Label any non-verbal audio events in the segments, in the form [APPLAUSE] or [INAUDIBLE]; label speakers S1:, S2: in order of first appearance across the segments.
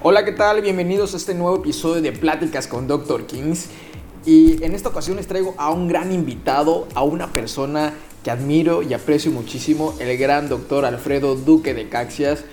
S1: Hola, ¿qué tal? Bienvenidos a este nuevo episodio de Pláticas con Dr. Kings. Y en esta ocasión les traigo a un gran invitado, a una persona que admiro y aprecio muchísimo, el gran doctor Alfredo Duque de Caxias.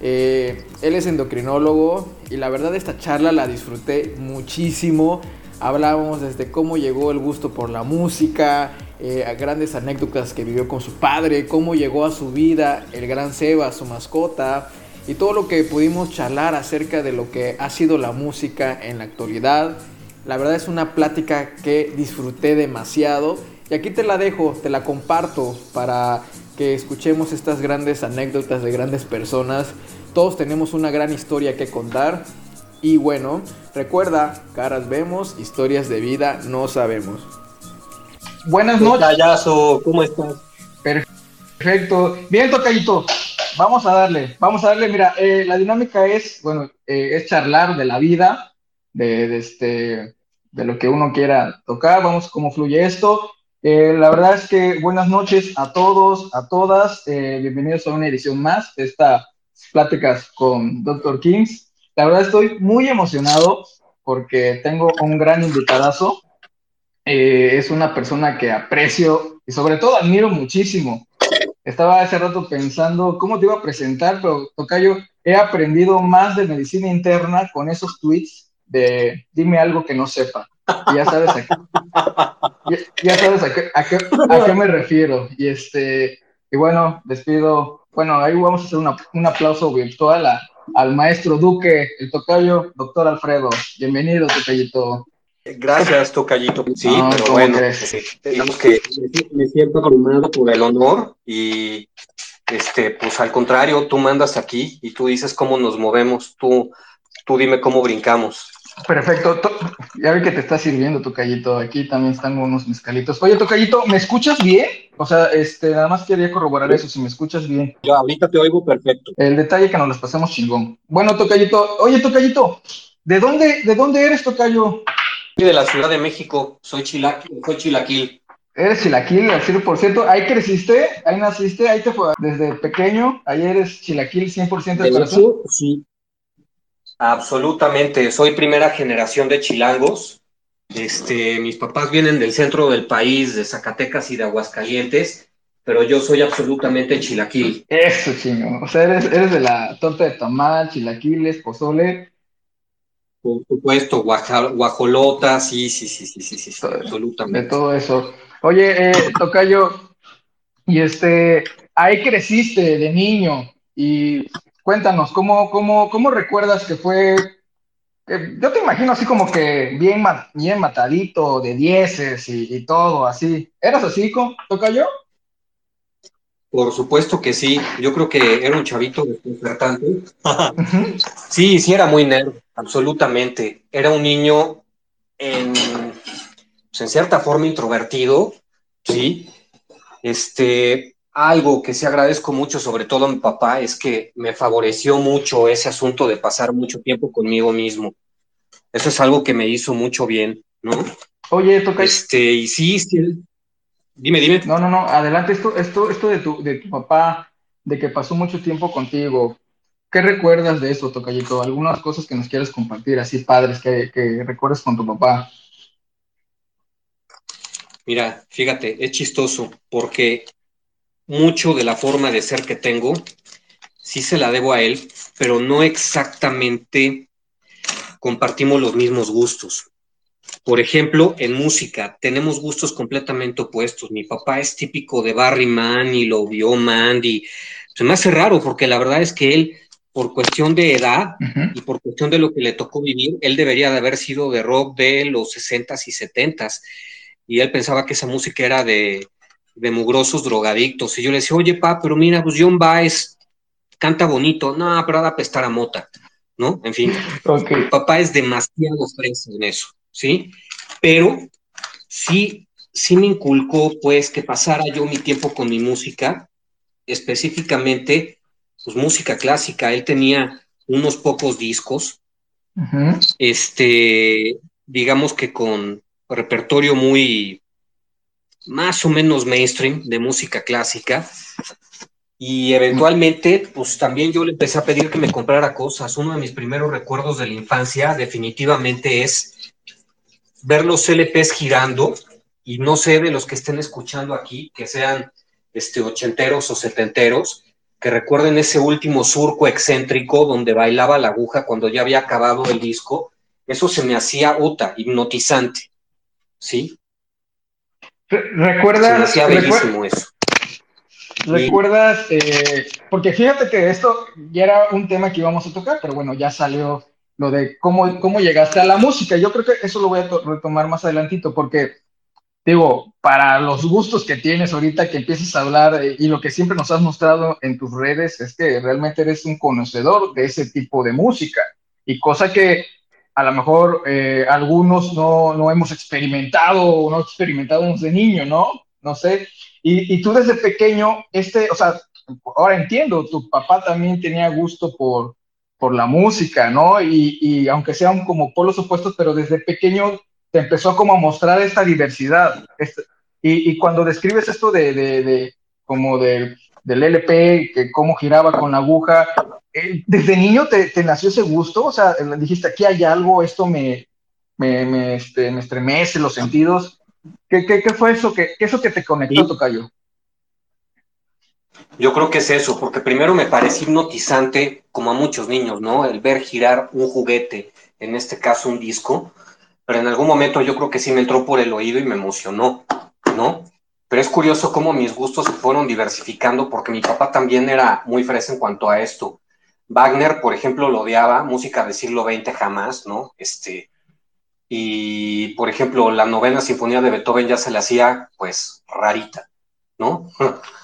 S1: Eh, él es endocrinólogo y la verdad esta charla la disfruté muchísimo. Hablábamos desde cómo llegó el gusto por la música, eh, a grandes anécdotas que vivió con su padre, cómo llegó a su vida el gran Seba, su mascota, y todo lo que pudimos charlar acerca de lo que ha sido la música en la actualidad. La verdad es una plática que disfruté demasiado y aquí te la dejo, te la comparto para que escuchemos estas grandes anécdotas de grandes personas. Todos tenemos una gran historia que contar y bueno, recuerda, caras vemos, historias de vida no sabemos.
S2: Buenas noches.
S3: ¿cómo estás?
S2: Perfecto. Bien, Tocayito vamos a darle, vamos a darle, mira, eh, la dinámica es, bueno, eh, es charlar de la vida, de, este, de lo que uno quiera tocar, vamos, cómo fluye esto. Eh, la verdad es que buenas noches a todos, a todas, bienvenidos a una edición más de estas pláticas con Dr. Kings. La verdad estoy muy emocionado porque tengo un gran invitadazo. es una persona que aprecio y sobre todo admiro muchísimo estaba hace rato pensando cómo te iba a presentar, pero Tocayo, he aprendido más de medicina interna con esos tweets de dime algo que no sepa. ya sabes a qué, ya, sabes a qué, a, qué, me refiero. Y este, y bueno, despido. Bueno, ahí vamos a hacer un aplauso virtual al maestro Duque, el tocayo, doctor Alfredo. Bienvenido, tocayito.
S3: Gracias, Tocayito. Sí, pero bueno, digamos que me siento abrumado por el honor y, este, pues al contrario, tú mandas aquí y tú dices cómo nos movemos, tú, tú dime cómo brincamos.
S2: Perfecto, ya vi que te está sirviendo, Tocayito. Aquí también están unos mezcalitos. Oye, Tocayito, ¿me escuchas bien? O sea, este, nada más quería corroborar eso, si me escuchas bien.
S3: Yo ahorita te oigo perfecto.
S2: El detalle que nos los pasemos chingón. Bueno, Tocayito, oye, Tocayito, ¿de dónde, de dónde eres, Tocayo?
S3: De la Ciudad de México, soy, chilaquil, soy chilaquil.
S2: Eres chilaquil al 100%, ahí creciste, ahí naciste, ahí te fue desde pequeño, ahí eres chilaquil 100% de
S3: corazón. Sí, absolutamente, soy primera generación de chilangos. Este, mis papás vienen del centro del país, de Zacatecas y de Aguascalientes, pero yo soy absolutamente chilaquil.
S2: Eso, chingo. O sea, eres, eres de la torta de tamal, chilaquiles, pozole,
S3: por supuesto, guajolota, sí, sí, sí, sí, sí, sí, absolutamente.
S2: De todo eso. Oye, eh, Tocayo, y este, ahí creciste de niño, y cuéntanos, ¿cómo, cómo, cómo recuerdas que fue? yo te imagino así como que bien, bien matadito, de dieces y, todo, así. ¿Eras así, Tocayo?
S3: Por supuesto que sí, yo creo que era un chavito desconcertante. sí, sí, era muy nerd. Absolutamente. Era un niño en, pues, en cierta forma introvertido, ¿sí? Este, algo que sí agradezco mucho, sobre todo a mi papá, es que me favoreció mucho ese asunto de pasar mucho tiempo conmigo mismo. Eso es algo que me hizo mucho bien, ¿no?
S2: Oye, toca.
S3: Este, y sí, sí. Dime, dime.
S2: No, no, no, adelante. Esto, esto, esto de tu, de tu papá, de que pasó mucho tiempo contigo, ¿Qué recuerdas de eso, Tocayito? Algunas cosas que nos quieres compartir, así padres, que, que recuerdes con tu papá.
S3: Mira, fíjate, es chistoso porque mucho de la forma de ser que tengo sí se la debo a él, pero no exactamente compartimos los mismos gustos. Por ejemplo, en música tenemos gustos completamente opuestos. Mi papá es típico de Barry Man y lo vio Mandy. Se me hace raro porque la verdad es que él por cuestión de edad y por cuestión de lo que le tocó vivir, él debería de haber sido de rock de los 60s y 70s. Y él pensaba que esa música era de, de mugrosos drogadictos. Y yo le decía, oye, pa, pero mira, pues John Baez canta bonito. No, pero ha de apestar a mota, ¿no? En fin, okay. papá es demasiado fresa en eso, ¿sí? Pero sí, sí me inculcó, pues, que pasara yo mi tiempo con mi música, específicamente pues, música clásica. Él tenía unos pocos discos, este, digamos que con repertorio muy más o menos mainstream de música clásica. Y eventualmente, pues también yo le empecé a pedir que me comprara cosas. Uno de mis primeros recuerdos de la infancia definitivamente es ver los LPs girando y no sé de los que estén escuchando aquí, que sean este, ochenteros o setenteros, que recuerden ese último surco excéntrico donde bailaba la aguja cuando ya había acabado el disco. Eso se me hacía uta, hipnotizante. ¿Sí?
S2: ¿Recuerdas? Se me
S3: hacía bellísimo eso.
S2: ¿Recuerdas? Eh, porque fíjate que esto ya era un tema que íbamos a tocar, pero bueno, ya salió lo de cómo, cómo llegaste a la música. Yo creo que eso lo voy a retomar más adelantito, porque digo, para los gustos que tienes ahorita que empieces a hablar eh, y lo que siempre nos has mostrado en tus redes es que realmente eres un conocedor de ese tipo de música y cosa que a lo mejor eh, algunos no, no, hemos experimentado o no experimentado de niño, ¿no? No sé. Y, y, tú desde pequeño, este, o sea, ahora entiendo, tu papá también tenía gusto por, por la música, ¿no? Y, y aunque sean como polos opuestos, pero desde pequeño te empezó como a mostrar esta diversidad. Este, y, y, cuando describes esto de, de, de como del, del LP, que cómo giraba con la aguja, eh, ¿desde niño te, te, nació ese gusto? O sea, dijiste, aquí hay algo, esto me, me, me, este, me estremece los sentidos. ¿Qué, qué, qué fue eso que, qué eso que te conectó, sí. Tocayo?
S3: Yo creo que es eso, porque primero me parece hipnotizante, como a muchos niños, ¿no? El ver girar un juguete, en este caso un disco, pero en algún momento yo creo que sí me entró por el oído y me emocionó, ¿no? Pero es curioso cómo mis gustos se fueron diversificando porque mi papá también era muy fresa en cuanto a esto. Wagner, por ejemplo, lo odiaba, música del siglo XX jamás, ¿no? Este, y, por ejemplo, la novena sinfonía de Beethoven ya se le hacía, pues, rarita, ¿no? [LAUGHS]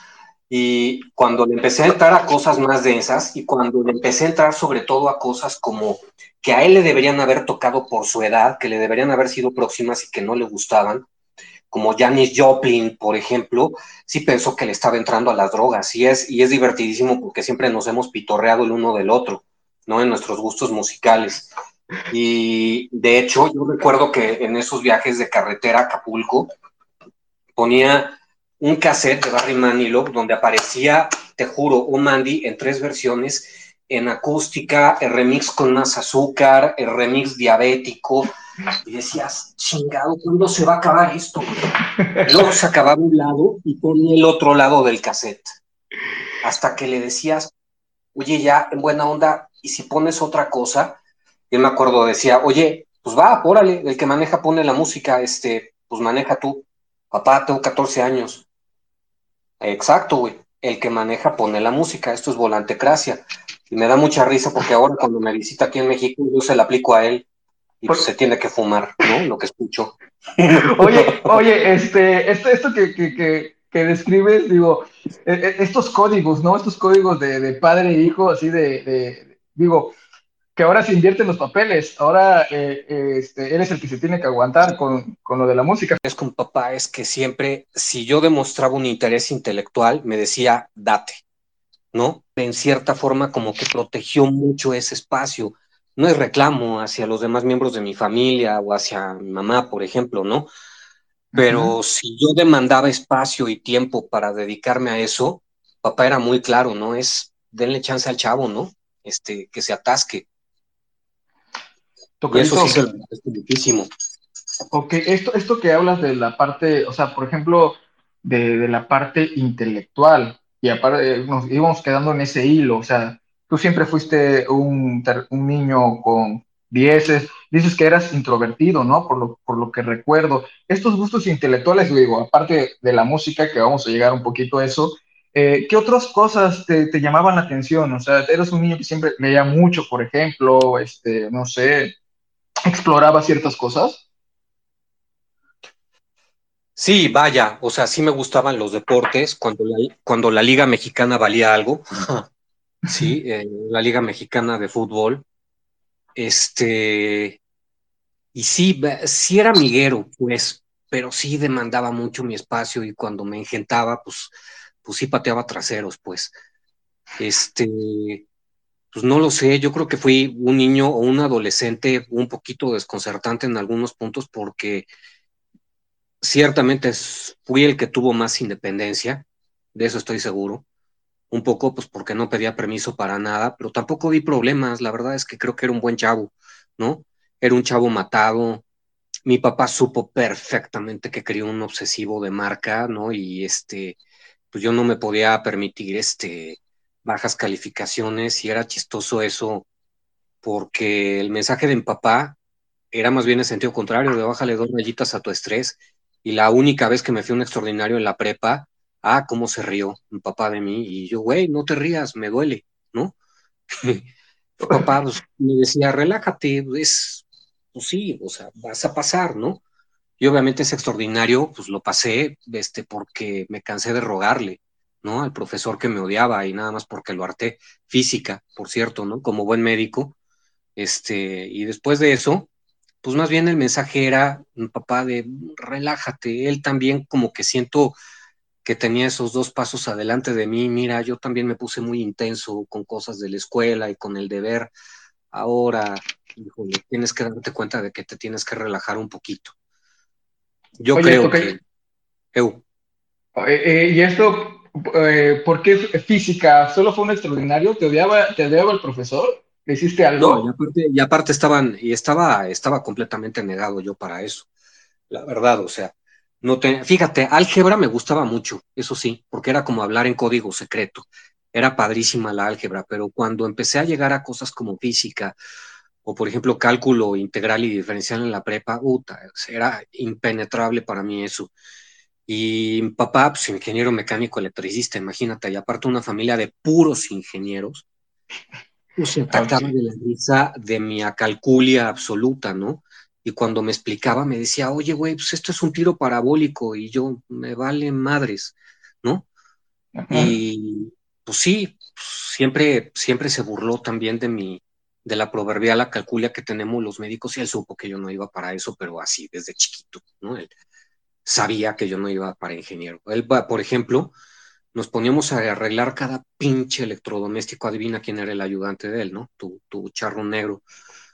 S3: Y cuando le empecé a entrar a cosas más densas y cuando le empecé a entrar sobre todo a cosas como que a él le deberían haber tocado por su edad, que le deberían haber sido próximas y que no le gustaban, como Janis Joplin, por ejemplo, sí pensó que le estaba entrando a las drogas y es, y es divertidísimo porque siempre nos hemos pitorreado el uno del otro, ¿no? En nuestros gustos musicales. Y de hecho, yo recuerdo que en esos viajes de carretera a Acapulco ponía un cassette de Barry Manilow donde aparecía, te juro, un Mandy en tres versiones, en acústica, el remix con más azúcar, el remix diabético, y decías, chingado, ¿cuándo se va a acabar esto? [LAUGHS] Luego se acababa un lado y ponía el otro lado del cassette. Hasta que le decías, oye, ya, en buena onda, y si pones otra cosa, yo me acuerdo, decía, oye, pues va, órale, el que maneja pone la música, este, pues maneja tú. Papá, tengo 14 años. Exacto, güey. El que maneja pone la música. Esto es volantecracia. Y me da mucha risa porque ahora cuando me visita aquí en México, yo se la aplico a él y pues se tiene que fumar, ¿no? Lo que escucho. [LAUGHS]
S2: Oye, oye, este, esto, esto que, que, que, que describes, digo, estos códigos, ¿no? Estos códigos de, de padre e hijo, así de, de, digo, que ahora se invierten los papeles, ahora eh, este, eres el que se tiene que aguantar con, con, lo de la música.
S3: Es con papá, es que siempre, si yo demostraba un interés intelectual, me decía, date, ¿no? En cierta forma como que protegió mucho ese espacio. No es reclamo hacia los demás miembros de mi familia o hacia mi mamá, por ejemplo, ¿no? Pero uh -huh. si yo demandaba espacio y tiempo para dedicarme a eso, papá era muy claro, ¿no? Es denle chance al chavo, ¿no? Este, que se atasque. Y eso sí es muchísimo.
S2: Ok, esto, esto que hablas de la parte, o sea, por ejemplo, de, de la parte intelectual, y aparte nos íbamos quedando en ese hilo, o sea, tú siempre fuiste un, un niño con dieces, dices que eras introvertido, ¿no? Por lo, por lo que recuerdo. Estos gustos intelectuales, digo, aparte de la música, que vamos a llegar un poquito a eso, eh, ¿qué otras cosas te, te, llamaban la atención? O sea, eres un niño que siempre leía mucho, por ejemplo, este, no sé, exploraba ciertas cosas.
S3: Sí, vaya, o sea, sí me gustaban los deportes cuando la, cuando la Liga Mexicana valía algo. [LAUGHS] Sí, eh, la Liga Mexicana de Fútbol. Este, y sí, sí era amiguero, pues, pero sí demandaba mucho mi espacio y cuando me engentaba, pues, pues sí pateaba traseros, pues. Este, pues no lo sé, yo creo que fui un niño o un adolescente un poquito desconcertante en algunos puntos porque ciertamente fui el que tuvo más independencia, de eso estoy seguro. un poco pues porque no pedía permiso para nada, pero tampoco vi problemas, la verdad es que creo que era un buen chavo, ¿no? Era un chavo matado, mi papá supo perfectamente que quería un obsesivo de marca, ¿no? Y este, pues yo no me podía permitir este bajas calificaciones y era chistoso eso porque el mensaje de mi papá era más bien en sentido contrario, de bájale dos rayitas a tu estrés. Y la única vez que me fui un extraordinario en la prepa, ah, cómo se rió mi papá de mí. Y yo, güey, no te rías, me duele, ¿no? [LAUGHS] papá pues, me decía, relájate, es, pues sí, o sea, vas a pasar, ¿no? Y obviamente ese extraordinario, pues lo pasé, este, porque me cansé de rogarle, ¿no? Al profesor que me odiaba y nada más porque lo harté. Física, por cierto, ¿no? Como buen médico. Este, y después de eso, pues más bien el mensaje era, papá, de relájate. Él también como que siento que tenía esos dos pasos adelante de mí. Mira, yo también me puse muy intenso con cosas de la escuela y con el deber. Ahora, tienes que darte cuenta de que te tienes que relajar un poquito. Yo creo que...
S2: Eh, y esto, eh, ¿por qué física? ¿Solo fue un extraordinario? ¿Te odiaba, te odiaba el profesor? ¿Le hiciste algo?
S3: No, y aparte, estaban, y estaba, estaba completamente negado yo para eso. La verdad, o sea, no te, fíjate, álgebra me gustaba mucho, eso sí, porque era como hablar en código secreto. Era padrísima la álgebra, pero cuando empecé a llegar a cosas como física, o por ejemplo cálculo integral y diferencial en la prepa, puta, era impenetrable para mí eso. Y mi papá, pues ingeniero mecánico electricista, imagínate, y aparte una familia de puros ingenieros, pues se trataba de la risa de mi acalculia absoluta, ¿no? Y cuando me explicaba, me decía, oye, güey, pues esto es un tiro parabólico y yo, me vale madres, ¿no? Y pues sí, siempre, siempre se burló también de mi, de la proverbial acalculia que tenemos los médicos y él supo que yo no iba para eso, pero así desde chiquito, ¿no? Sabía que yo no iba para ingeniero. Él, por ejemplo, nos poníamos a arreglar cada pinche electrodoméstico. Adivina quién era el ayudante de él, ¿no? Tu, tu charro negro.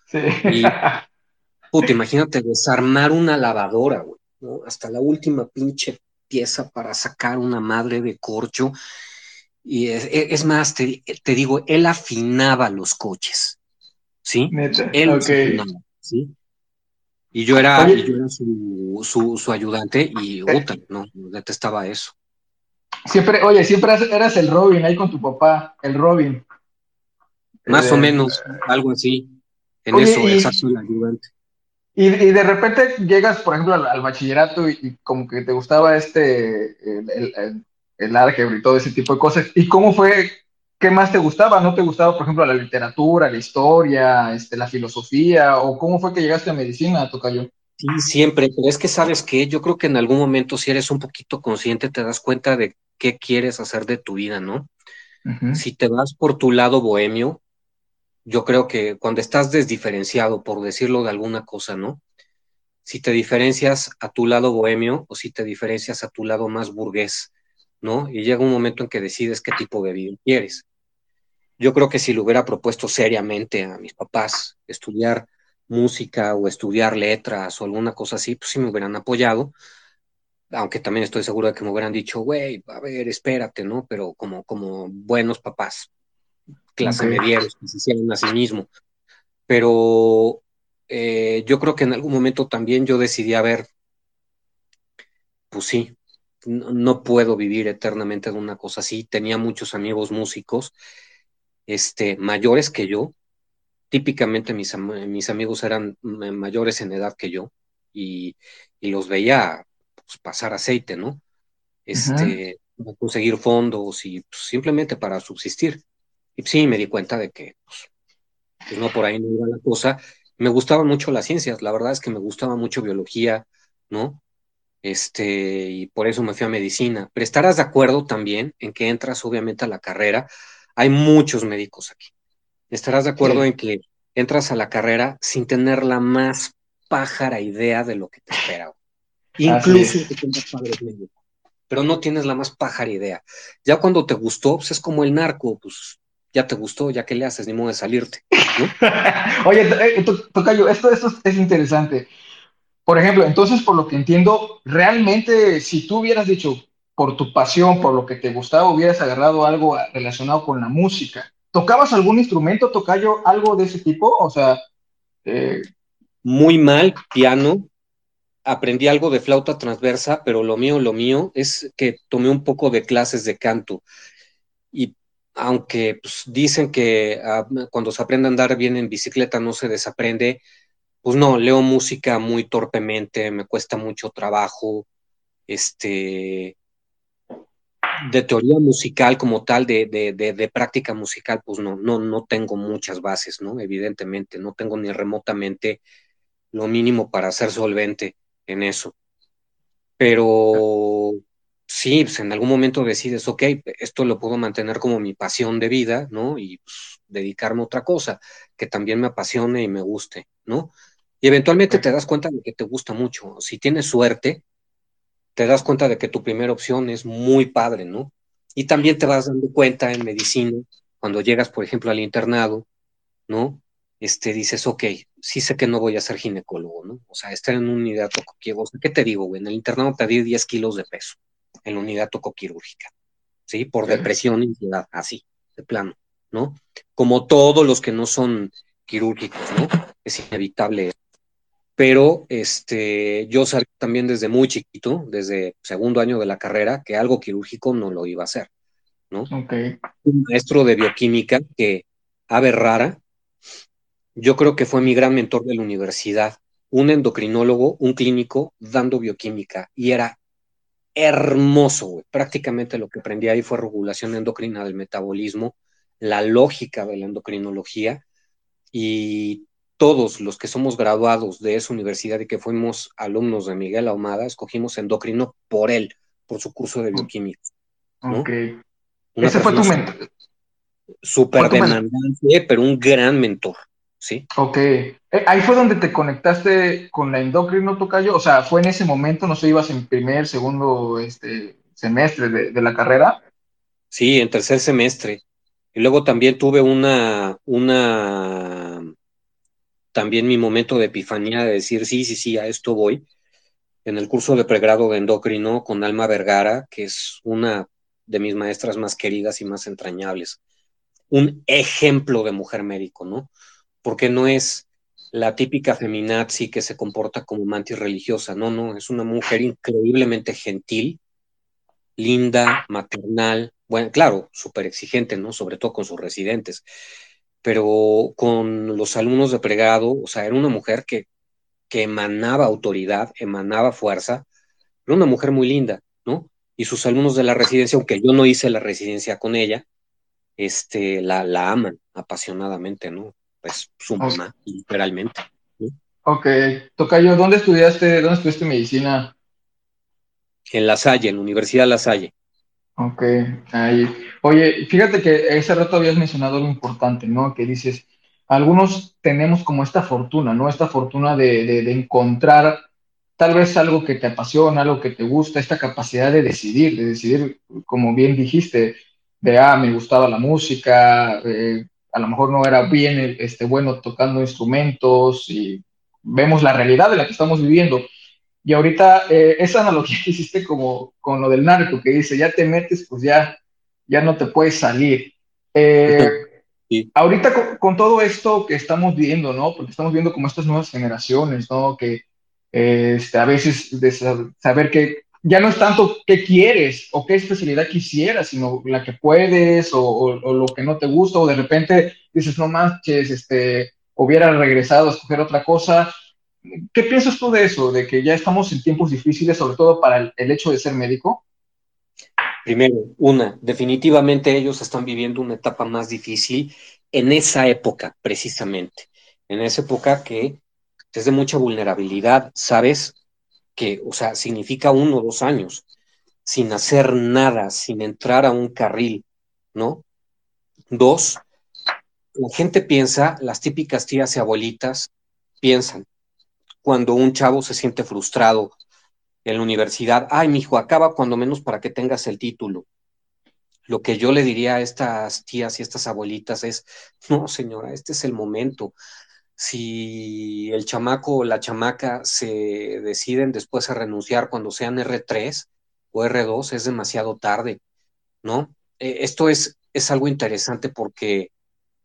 S3: Sí. Y, [LAUGHS] puta, imagínate desarmar una lavadora, güey, ¿no? Hasta la última pinche pieza para sacar una madre de corcho. Y es, más, te, digo, él afinaba los coches, ¿sí? Él okay. ¿sí? Y yo era, su, su, ayudante y puta, no, detestaba eso.
S2: Siempre, oye, siempre eras el Robin ahí con tu papá, el Robin.
S3: Más o eh, menos, algo así. En eso, exacto, el ayudante.
S2: Y, y, de repente llegas, por ejemplo, al, bachillerato y, como que te gustaba este, el, el, el, álgebra y todo ese tipo de cosas. ¿Y cómo fue ¿qué más te gustaba? ¿No te gustaba, por ejemplo, la literatura, la historia, este, la filosofía? ¿O cómo fue que llegaste a medicina, Tocayo?
S3: Sí, siempre, pero es que sabes que yo creo que en algún momento, si eres un poquito consciente, te das cuenta de qué quieres hacer de tu vida, ¿no? Si te vas por tu lado bohemio, yo creo que cuando estás desdiferenciado, por decirlo de alguna cosa, ¿no? Si te diferencias a tu lado bohemio o si te diferencias a tu lado más burgués, ¿no? Y llega un momento en que decides qué tipo de vida quieres yo creo que si lo hubiera propuesto seriamente a mis papás estudiar música o estudiar letras o alguna cosa así, pues sí me hubieran apoyado, aunque también estoy seguro de que me hubieran dicho, güey, a ver, espérate, ¿no? Pero como, como buenos papás, clase okay. que se hicieron a sí mismo. Pero eh, yo creo que en algún momento también yo decidí, a ver, pues sí, no puedo vivir eternamente de una cosa así. Tenía muchos amigos músicos este, mayores que yo. Típicamente mis, mis amigos eran mayores en edad que yo y, los veía pues, pasar aceite, ¿no? Este, conseguir fondos y pues, simplemente para subsistir. Y sí, me di cuenta de que pues, pues, no por ahí no iba la cosa. Me gustaban mucho las ciencias, la verdad es que me gustaba mucho biología, ¿no? Este, y por eso me fui a medicina. Pero estarás de acuerdo también en que entras obviamente a la carrera hay muchos médicos aquí. Estarás de acuerdo en que entras a la carrera sin tener la más pájara idea de lo que te espera. Incluso que tengas padres médicos. Pero no tienes la más pájara idea. Ya cuando te gustó, pues es como el narco, pues ya te gustó, ya que le haces, ni modo de salirte. [LAUGHS]
S2: Oye, eh, Tocayo, esto, esto es interesante. Por ejemplo, entonces, por lo que entiendo, realmente, si tú hubieras dicho, por tu pasión, por lo que te gustaba, hubieras agarrado algo relacionado con la música. ¿Tocabas algún instrumento, tocayo, algo de ese tipo? O sea...
S3: Eh, Muy mal, piano. Aprendí algo de flauta transversa, pero lo mío, lo mío es que tomé un poco de clases de canto. Y aunque pues, dicen que ah, cuando se aprende a andar bien en bicicleta no se desaprende, pues no, leo música muy torpemente, me cuesta mucho trabajo, este, de teoría musical como tal, de, de, práctica musical, pues no, no, no tengo muchas bases, ¿no? Evidentemente, no tengo ni remotamente lo mínimo para ser solvente en eso. Pero sí, pues en algún momento decides, ok, esto lo puedo mantener como mi pasión de vida, ¿no? Y pues, dedicarme a otra cosa que también me apasione y me guste, ¿no? Y eventualmente te das cuenta de que te gusta mucho. Si tienes suerte, te das cuenta de que tu primera opción es muy padre, ¿no? Y también te vas dando cuenta en medicina, cuando llegas, por ejemplo, al internado, ¿no? Este, dices, ok, sí sé que no voy a ser ginecólogo, ¿no? O sea, estar en una unidad tocoquirúrgica, ¿qué te digo, güey? En el internado perdí 10 kilos de peso en la unidad tocoquirúrgica, ¿sí? Por depresión y ansiedad, así, de plano, ¿no? Como todos los que no son quirúrgicos, ¿no? Es inevitable pero este, yo sabía también desde muy chiquito, desde segundo año de la carrera, que algo quirúrgico no lo iba a hacer, ¿no?
S2: Okay.
S3: Un maestro de bioquímica que, ave rara, yo creo que fue mi gran mentor de la universidad, un endocrinólogo, un clínico dando bioquímica, y era hermoso. Prácticamente lo que aprendí ahí fue regulación endocrina del metabolismo, la lógica de la endocrinología, y todos los que somos graduados de esa universidad y que fuimos alumnos de Miguel Ahumada, escogimos endocrino por él, por su curso de bioquímica.
S2: Ok. Ese fue tu mentor.
S3: Súper demandante, pero un gran mentor, ¿sí?
S2: Ok. Eh, ahí fue donde te conectaste con la endocrino, Tocayo. O sea, fue en ese momento, no sé, ibas en primer, segundo este, semestre de, de la carrera.
S3: Sí, en tercer semestre. Y luego también tuve una, una también mi momento de epifanía de decir, sí, sí, sí, a esto voy, en el curso de pregrado de endocrino con Alma Vergara, que es una de mis maestras más queridas y más entrañables. Un ejemplo de mujer médico, ¿no? Porque no es la típica feminazi que se comporta como mantis religiosa, no, no, es una mujer increíblemente gentil, linda, maternal, bueno, claro, súper exigente, ¿no? Sobre todo con sus residentes, pero con los alumnos de pregado, o sea, era una mujer que, que emanaba autoridad, emanaba fuerza, era una mujer muy linda, ¿no? Y sus alumnos de la residencia, aunque yo no hice la residencia con ella, este, la, la aman apasionadamente, ¿no? Pues su mamá, literalmente. ¿no?
S2: Ok, Tocayo, ¿dónde estudiaste, dónde estudiaste medicina?
S3: En La Salle, en la Universidad de La Salle.
S2: Ok, ahí. Oye, fíjate que ese rato habías mencionado algo importante, ¿no? Que dices, algunos tenemos como esta fortuna, ¿no? Esta fortuna de, de, encontrar tal vez algo que te apasiona, algo que te gusta, esta capacidad de decidir, de decidir, como bien dijiste, de, ah, me gustaba la música, eh, a lo mejor no era bien este, bueno tocando instrumentos y vemos la realidad de la que estamos viviendo. Y ahorita eh, esa analogía [LAUGHS] que hiciste como con lo del narco, que dice, ya te metes, pues ya, ya no te puedes salir. Eh, [LAUGHS] ahorita con, todo esto que estamos viendo, ¿no? Porque estamos viendo como estas nuevas generaciones, ¿no? Que este, a veces de saber que ya no es tanto qué quieres o qué especialidad quisieras, sino la que puedes o, o, lo que no te gusta, o de repente dices, no manches, este, hubiera regresado a escoger otra cosa ¿Qué piensas tú de eso, de que ya estamos en tiempos difíciles, sobre todo para el, hecho de ser médico?
S3: Primero, una, definitivamente ellos están viviendo una etapa más difícil en esa época, precisamente. En esa época que es de mucha vulnerabilidad, ¿sabes? Que, o sea, significa uno o dos años sin hacer nada, sin entrar a un carril, ¿no? Dos, la gente piensa, las típicas tías y abuelitas piensan, cuando un chavo se siente frustrado en la universidad, ay, mi hijo, acaba cuando menos para que tengas el título. Lo que yo le diría a estas tías y estas abuelitas es, no, señora, este es el momento. Si el chamaco o la chamaca se deciden después a renunciar cuando sean R3, o R2 es demasiado tarde, ¿no? Eh, esto es, es algo interesante porque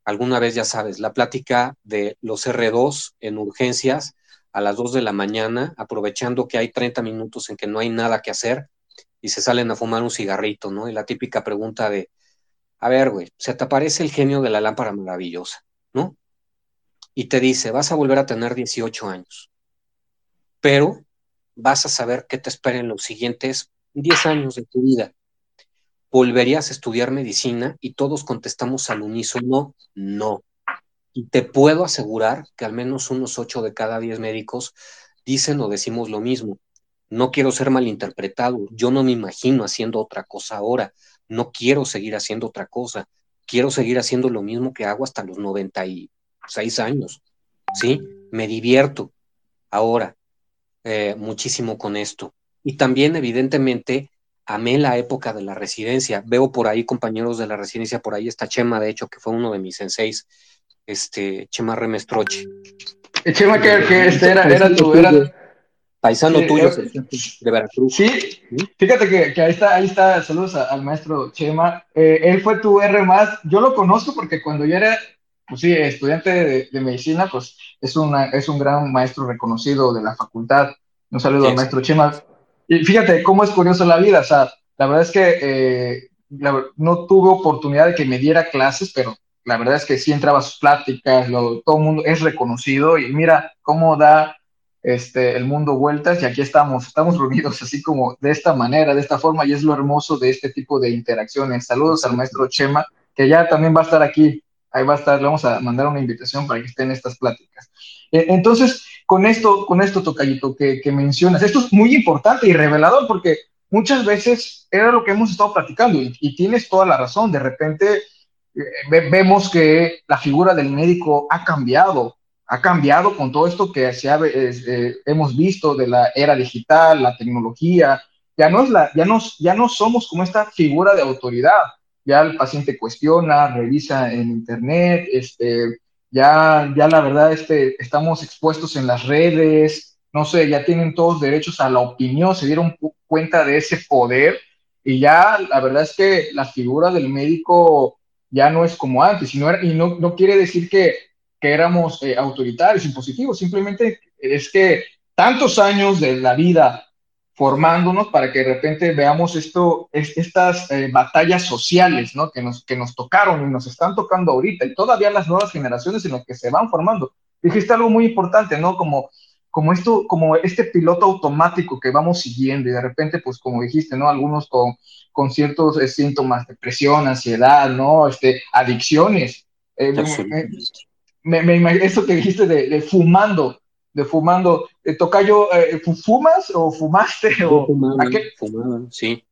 S3: alguna vez ya sabes, la plática de los R2 en urgencias a las 2 de la mañana, aprovechando que hay 30 minutos en que no hay nada que hacer y se salen a fumar un cigarrito, ¿no? Y la típica pregunta de, a ver, güey, se te aparece el genio de la lámpara maravillosa, ¿no? Y te dice, vas a volver a tener 18 años, pero vas a saber qué te espera en los siguientes 10 años de tu vida. ¿Volverías a estudiar medicina? Y todos contestamos al unísono, no. Y te puedo asegurar que al menos unos 8 de cada 10 médicos dicen o decimos lo mismo. No quiero ser malinterpretado, yo no me imagino haciendo otra cosa ahora, no quiero seguir haciendo otra cosa, quiero seguir haciendo lo mismo que hago hasta los 96 años, ¿sí? Me divierto ahora eh, muchísimo con esto. Y también, evidentemente, amé la época de la residencia. Veo por ahí compañeros de la residencia, por ahí está Chema, de hecho, que fue uno de mis senseis, este, Chema Remestroche.
S2: Chema, que, que este era, era tu, era,
S3: Paisano tuyo
S2: de Veracruz. Sí, fíjate que, ahí está, ahí está, saludos al maestro Chema. Eh, él fue tu R más, yo lo conozco porque cuando yo era, pues sí, estudiante de, medicina, pues es, una, es un gran maestro reconocido de la facultad. Un saludo al maestro Chema. Y fíjate cómo es curioso la vida, o sea, la verdad es que eh, no tuve oportunidad de que me diera clases, pero la verdad es que sí entraba a sus pláticas, todo el mundo es reconocido y mira cómo da este, el mundo vueltas y aquí estamos, estamos reunidos así como de esta manera, de esta forma y es lo hermoso de este tipo de interacciones. Saludos al maestro Chema, que ya también va a estar aquí, ahí va a estar, le vamos a mandar una invitación para que esté en estas pláticas. Eh, entonces, con esto, con esto, Tocayito, que, que mencionas, esto es muy importante y revelador porque muchas veces era lo que hemos estado platicando y, tienes toda la razón, de repente vemos que la figura del médico ha cambiado, ha cambiado con todo esto que se eh, hemos visto de la era digital, la tecnología. Ya no, es la, ya, nos, ya no somos como esta figura de autoridad. Ya el paciente cuestiona, revisa en internet, este, ya, ya la verdad este, estamos expuestos en las redes, no sé, ya tienen todos derechos a la opinión, se dieron cuenta de ese poder y ya la verdad es que la figura del médico ya no es como antes, y no, no quiere decir que que éramos eh, autoritarios, impositivos, simplemente es que tantos años de la vida formándonos para que de repente veamos esto, estas eh, batallas sociales, ¿no? Que nos, que nos tocaron y nos están tocando ahorita y todavía las nuevas generaciones en las que se van formando. Dijiste algo muy importante, ¿no? Como, como esto, como este piloto automático que vamos siguiendo y de repente, pues como dijiste, ¿no? Algunos con, con ciertos eh, síntomas, depresión, ansiedad, ¿no? Este, adicciones. Eh, me, me, eso que dijiste de, fumando, de fumando, eh, Tocayo, eh, ¿fumas o fumaste? O,
S3: fumaba, sí.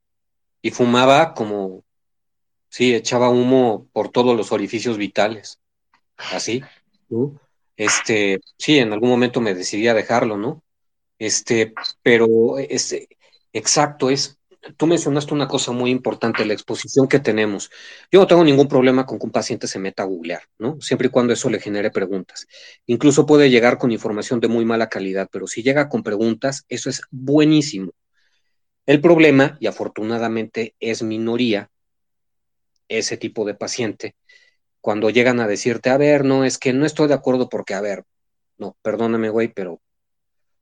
S3: Y fumaba como, sí, echaba humo por todos los orificios vitales, así, ¿no? Este, sí, en algún momento me decidí a dejarlo, ¿no? Este, pero, este, exacto, es tú mencionaste una cosa muy importante, la exposición que tenemos. Yo no tengo ningún problema con que un paciente se meta a googlear, ¿no? Siempre y cuando eso le genere preguntas. Incluso puede llegar con información de muy mala calidad, pero si llega con preguntas, eso es buenísimo. El problema, y afortunadamente es minoría, ese tipo de paciente, cuando llegan a decirte, a ver, no, es que no estoy de acuerdo porque, a ver, no, perdóname, güey, pero,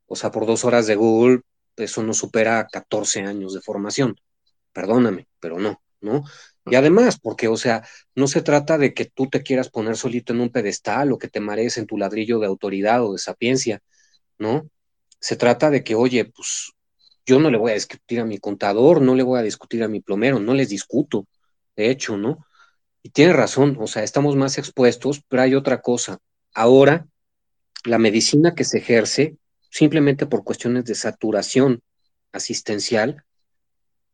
S3: o sea, por dos horas de Google, eso no supera 14 años de formación. Perdóname, pero no, ¿no? Y además, porque, o sea, no se trata de que tú te quieras poner solito en un pedestal o que te marees en tu ladrillo de autoridad o de sapiencia, ¿no? Se trata de que, oye, pues yo no le voy a discutir a mi contador, no le voy a discutir a mi plomero, no les discuto, de hecho, ¿no? Y tiene razón, o sea, estamos más expuestos, pero hay otra cosa. Ahora, la medicina que se ejerce simplemente por cuestiones de saturación asistencial,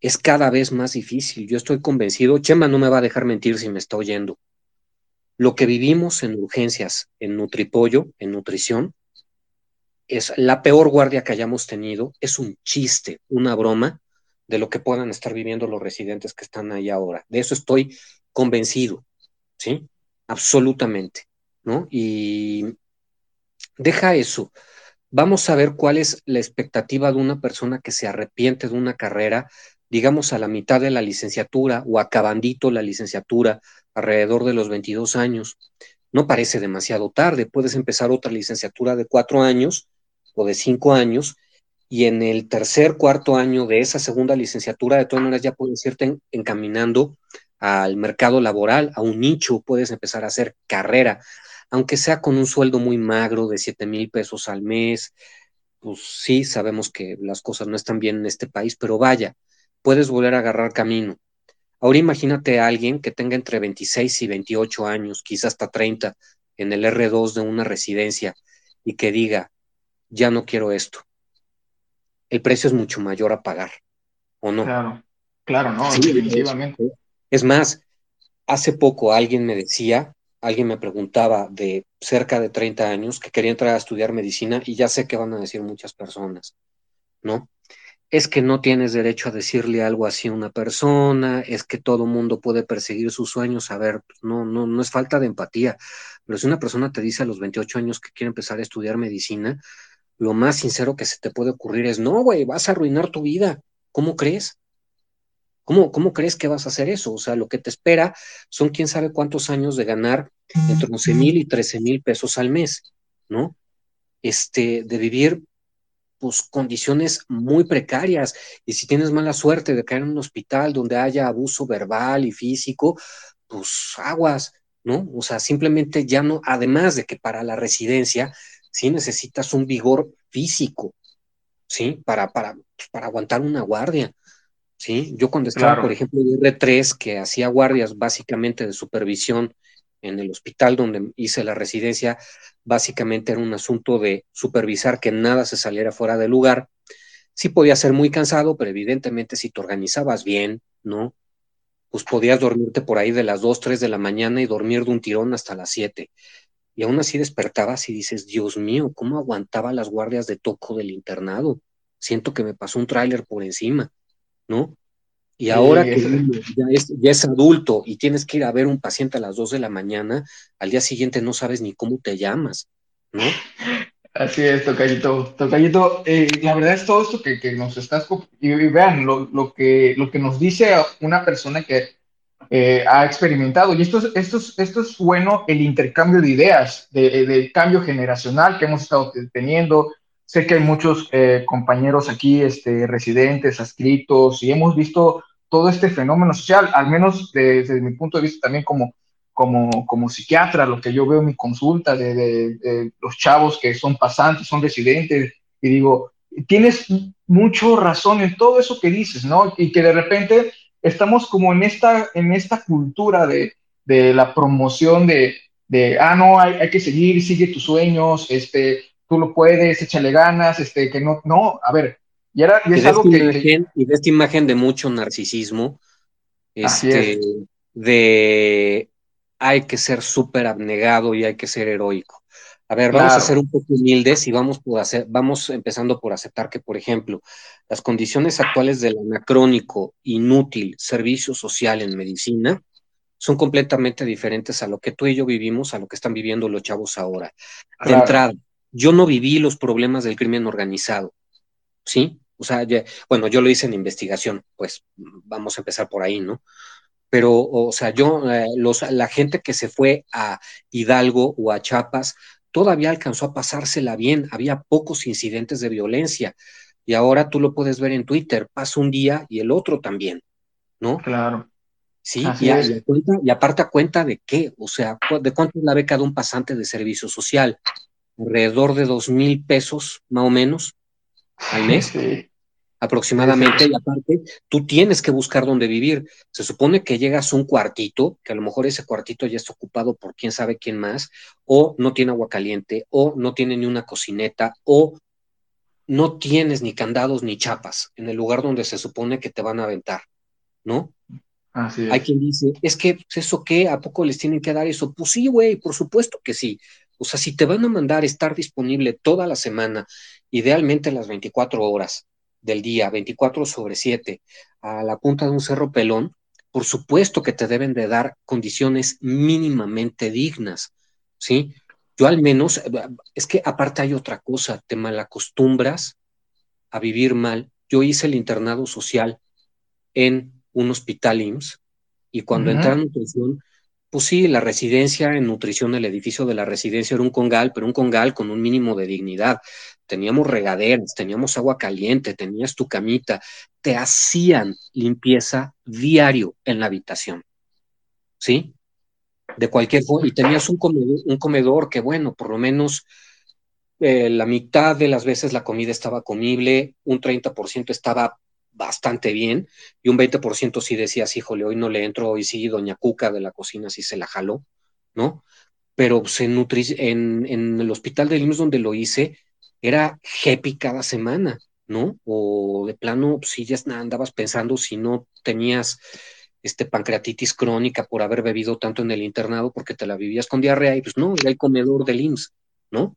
S3: es cada vez más difícil. Yo estoy convencido, Chema no me va a dejar mentir si me está oyendo. Lo que vivimos en urgencias, en Nutripollo, en nutrición, es la peor guardia que hayamos tenido, es un chiste, una broma de lo que puedan estar viviendo los residentes que están ahí ahora. De eso estoy convencido, ¿sí? Absolutamente, ¿no? Y deja eso vamos a ver cuál es la expectativa de una persona que se arrepiente de una carrera digamos a la mitad de la licenciatura o acabandito la licenciatura, alrededor de los 22 años. No parece demasiado tarde, puedes empezar otra licenciatura de cuatro años o de cinco años y en el tercer, cuarto año de esa segunda licenciatura, de todas maneras ya puedes irte encaminando al mercado laboral, a un nicho, puedes empezar a hacer carrera, aunque sea con un sueldo muy magro de 7 mil pesos al mes, pues sí, sabemos que las cosas no están bien en este país, pero vaya, puedes volver a agarrar camino. Ahora imagínate a alguien que tenga entre 26 y 28 años, quizás hasta 30, en el R2 de una residencia y que diga, ya no quiero esto el precio es mucho mayor a pagar, ¿o no?
S2: Claro, claro, no, definitivamente.
S3: Es más, hace poco alguien me decía, alguien me preguntaba de cerca de 30 años que quería entrar a estudiar medicina y ya sé que van a decir muchas personas, ¿no? Es que no tienes derecho a decirle algo así a una persona, es que todo mundo puede perseguir sus sueños. A ver, pues no, no, no es falta de empatía, pero si una persona te dice a los 28 años que quiere empezar a estudiar medicina, lo más sincero que se te puede ocurrir es, no, güey, vas a arruinar tu vida. ¿Cómo crees? ¿Cómo, ¿Cómo crees que vas a hacer eso? O sea, lo que te espera son quién sabe cuántos años de ganar entre 11 mil y 13 mil pesos al mes, ¿no? Este, de vivir pues condiciones muy precarias y si tienes mala suerte de caer en un hospital donde haya abuso verbal y físico, pues aguas, ¿no? O sea, simplemente ya no, además de que para la residencia sí necesitas un vigor físico, ¿sí? Para, para, para aguantar una guardia, ¿sí? Yo cuando estaba, por ejemplo, en R3, que hacía guardias básicamente de supervisión en el hospital donde hice la residencia, básicamente era un asunto de supervisar que nada se saliera fuera del lugar. Sí podía ser muy cansado, pero evidentemente si te organizabas bien, ¿no? Pues podías dormirte por ahí de las 2, 3 de la mañana y dormir de un tirón hasta las 7 y aún así despertabas y dices, Dios mío, ¿cómo aguantaba las guardias de toco del internado? Siento que me pasó un tráiler por encima, ¿no? Y ahora que ya es, ya es, adulto y tienes que ir a ver un paciente a las 2 de la mañana, al día siguiente no sabes ni cómo te llamas, ¿no?
S2: Así es, Tocayito. Tocayito, eh, la verdad es todo esto que, que nos estás... Y, y vean, lo, lo, que, lo que nos dice una persona que eh, ha experimentado. Y esto es, esto, es, esto es bueno, el intercambio de ideas, del de cambio generacional que hemos estado teniendo. Sé que hay muchos eh, compañeros aquí, este, residentes, adscritos, y hemos visto todo este fenómeno social, al menos desde, mi punto de vista también como, como, como psiquiatra, lo que yo veo en mi consulta de, de los chavos que son pasantes, son residentes, y digo, tienes mucho razón en todo eso que dices, ¿no? Y que de repente estamos como en esta, en esta cultura de, de la promoción de, de, ah, no, hay, hay, que seguir, sigue tus sueños, este, tú lo puedes, échale ganas, este, que no, no, a ver, y, era, y es algo que...
S3: Imagen, y de esta imagen de mucho narcisismo, este, de hay que ser súper abnegado y hay que ser heroico. A ver, vamos a ser un poco humildes y vamos, por hacer, vamos empezando por aceptar que, por ejemplo, las condiciones actuales del anacrónico, inútil servicio social en medicina son completamente diferentes a lo que tú y yo vivimos, a lo que están viviendo los chavos ahora. De entrada, yo no viví los problemas del crimen organizado, ¿sí? O sea, bueno, yo lo hice en investigación, pues vamos a empezar por ahí, ¿no? Pero, o sea, yo, eh, los, la gente que se fue a Hidalgo o a Chiapas, todavía alcanzó a pasársela bien, había pocos incidentes de violencia y ahora tú lo puedes ver en Twitter, pasa un día y el otro también, ¿no?
S2: Claro.
S3: Sí, y, y, aparte a cuenta de qué, o sea, ¿de cuánto es la beca de un pasante de servicio social? Alrededor de dos mil pesos, más o menos, al mes. Sí aproximadamente, y aparte, tú tienes que buscar dónde vivir. Se supone que llegas a un cuartito, que a lo mejor ese cuartito ya está ocupado por quién sabe quién más, o no tiene agua caliente, o no tiene ni una cocineta, o no tienes ni candados ni chapas en el lugar donde se supone que te van a aventar, ¿no?
S2: Así
S3: Hay quien dice, es que, pues, ¿eso qué? ¿A poco les tienen que dar eso? Pues sí, güey, por supuesto que sí. O sea, si te van a mandar estar disponible toda la semana, idealmente las 24 horas, del día, 24 sobre 7, a la punta de un cerro pelón, por supuesto que te deben de dar condiciones mínimamente dignas, ¿sí? Yo al menos, eh, es que aparte hay otra cosa, te malacostumbras a vivir mal. Yo hice el internado social en un hospital IMSS y cuando entré a nutrición, pues sí, la residencia en nutrición, el edificio de la residencia era un congal, pero un congal con un mínimo de dignidad. Teníamos regaderas, teníamos agua caliente, tenías tu camita, te hacían limpieza diario en la habitación. ¿Sí? De cualquier forma, y tenías un comedor, un comedor que, bueno, por lo menos eh, la mitad de las veces la comida estaba comible, un 30% estaba bastante bien y un 20% sí decías, híjole, hoy no le entro, hoy sí, doña Cuca de la cocina sí se la jaló, ¿no? Pero se pues, en, en, el hospital de IMSS donde lo hice, era happy cada semana, ¿no? O de plano, si pues, ya andabas pensando si no tenías este pancreatitis crónica por haber bebido tanto en el internado porque te la vivías con diarrea y pues no, era el comedor del IMSS, ¿no?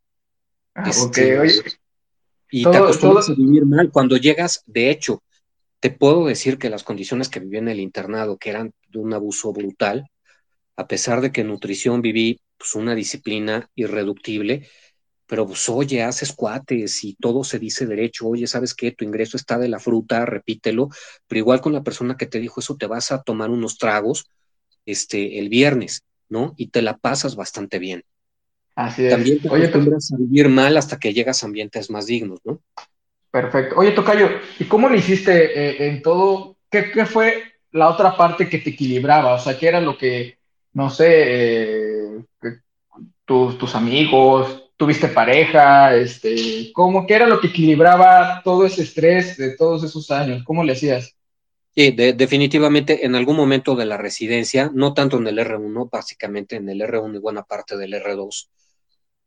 S2: Ah, este, oye.
S3: Y te acostumbras a vivir mal. Cuando llegas, de hecho, te puedo decir que las condiciones que viví en el internado, que eran de un abuso brutal, a pesar de que en nutrición viví pues, una disciplina irreductible, pero pues oye, haces cuates y todo se dice derecho, oye, ¿sabes qué? Tu ingreso está de la fruta, repítelo, pero igual con la persona que te dijo eso, te vas a tomar unos tragos este, el viernes, ¿no? Y te la pasas bastante bien.
S2: Así es.
S3: También te oye, acostumbras a vivir mal hasta que llegas a ambientes más dignos, ¿no?
S2: Perfecto. Oye, Tocayo, ¿y cómo le hiciste eh, en todo? ¿Qué, fue la otra parte que te equilibraba? O sea, ¿qué era lo que, no sé, eh, tus, tus amigos, tuviste pareja, este, ¿cómo, qué era lo que equilibraba todo ese estrés de todos esos años? ¿Cómo le hacías?
S3: Sí, definitivamente en algún momento de la residencia, no tanto en el R1, básicamente en el R1 y buena parte del R2,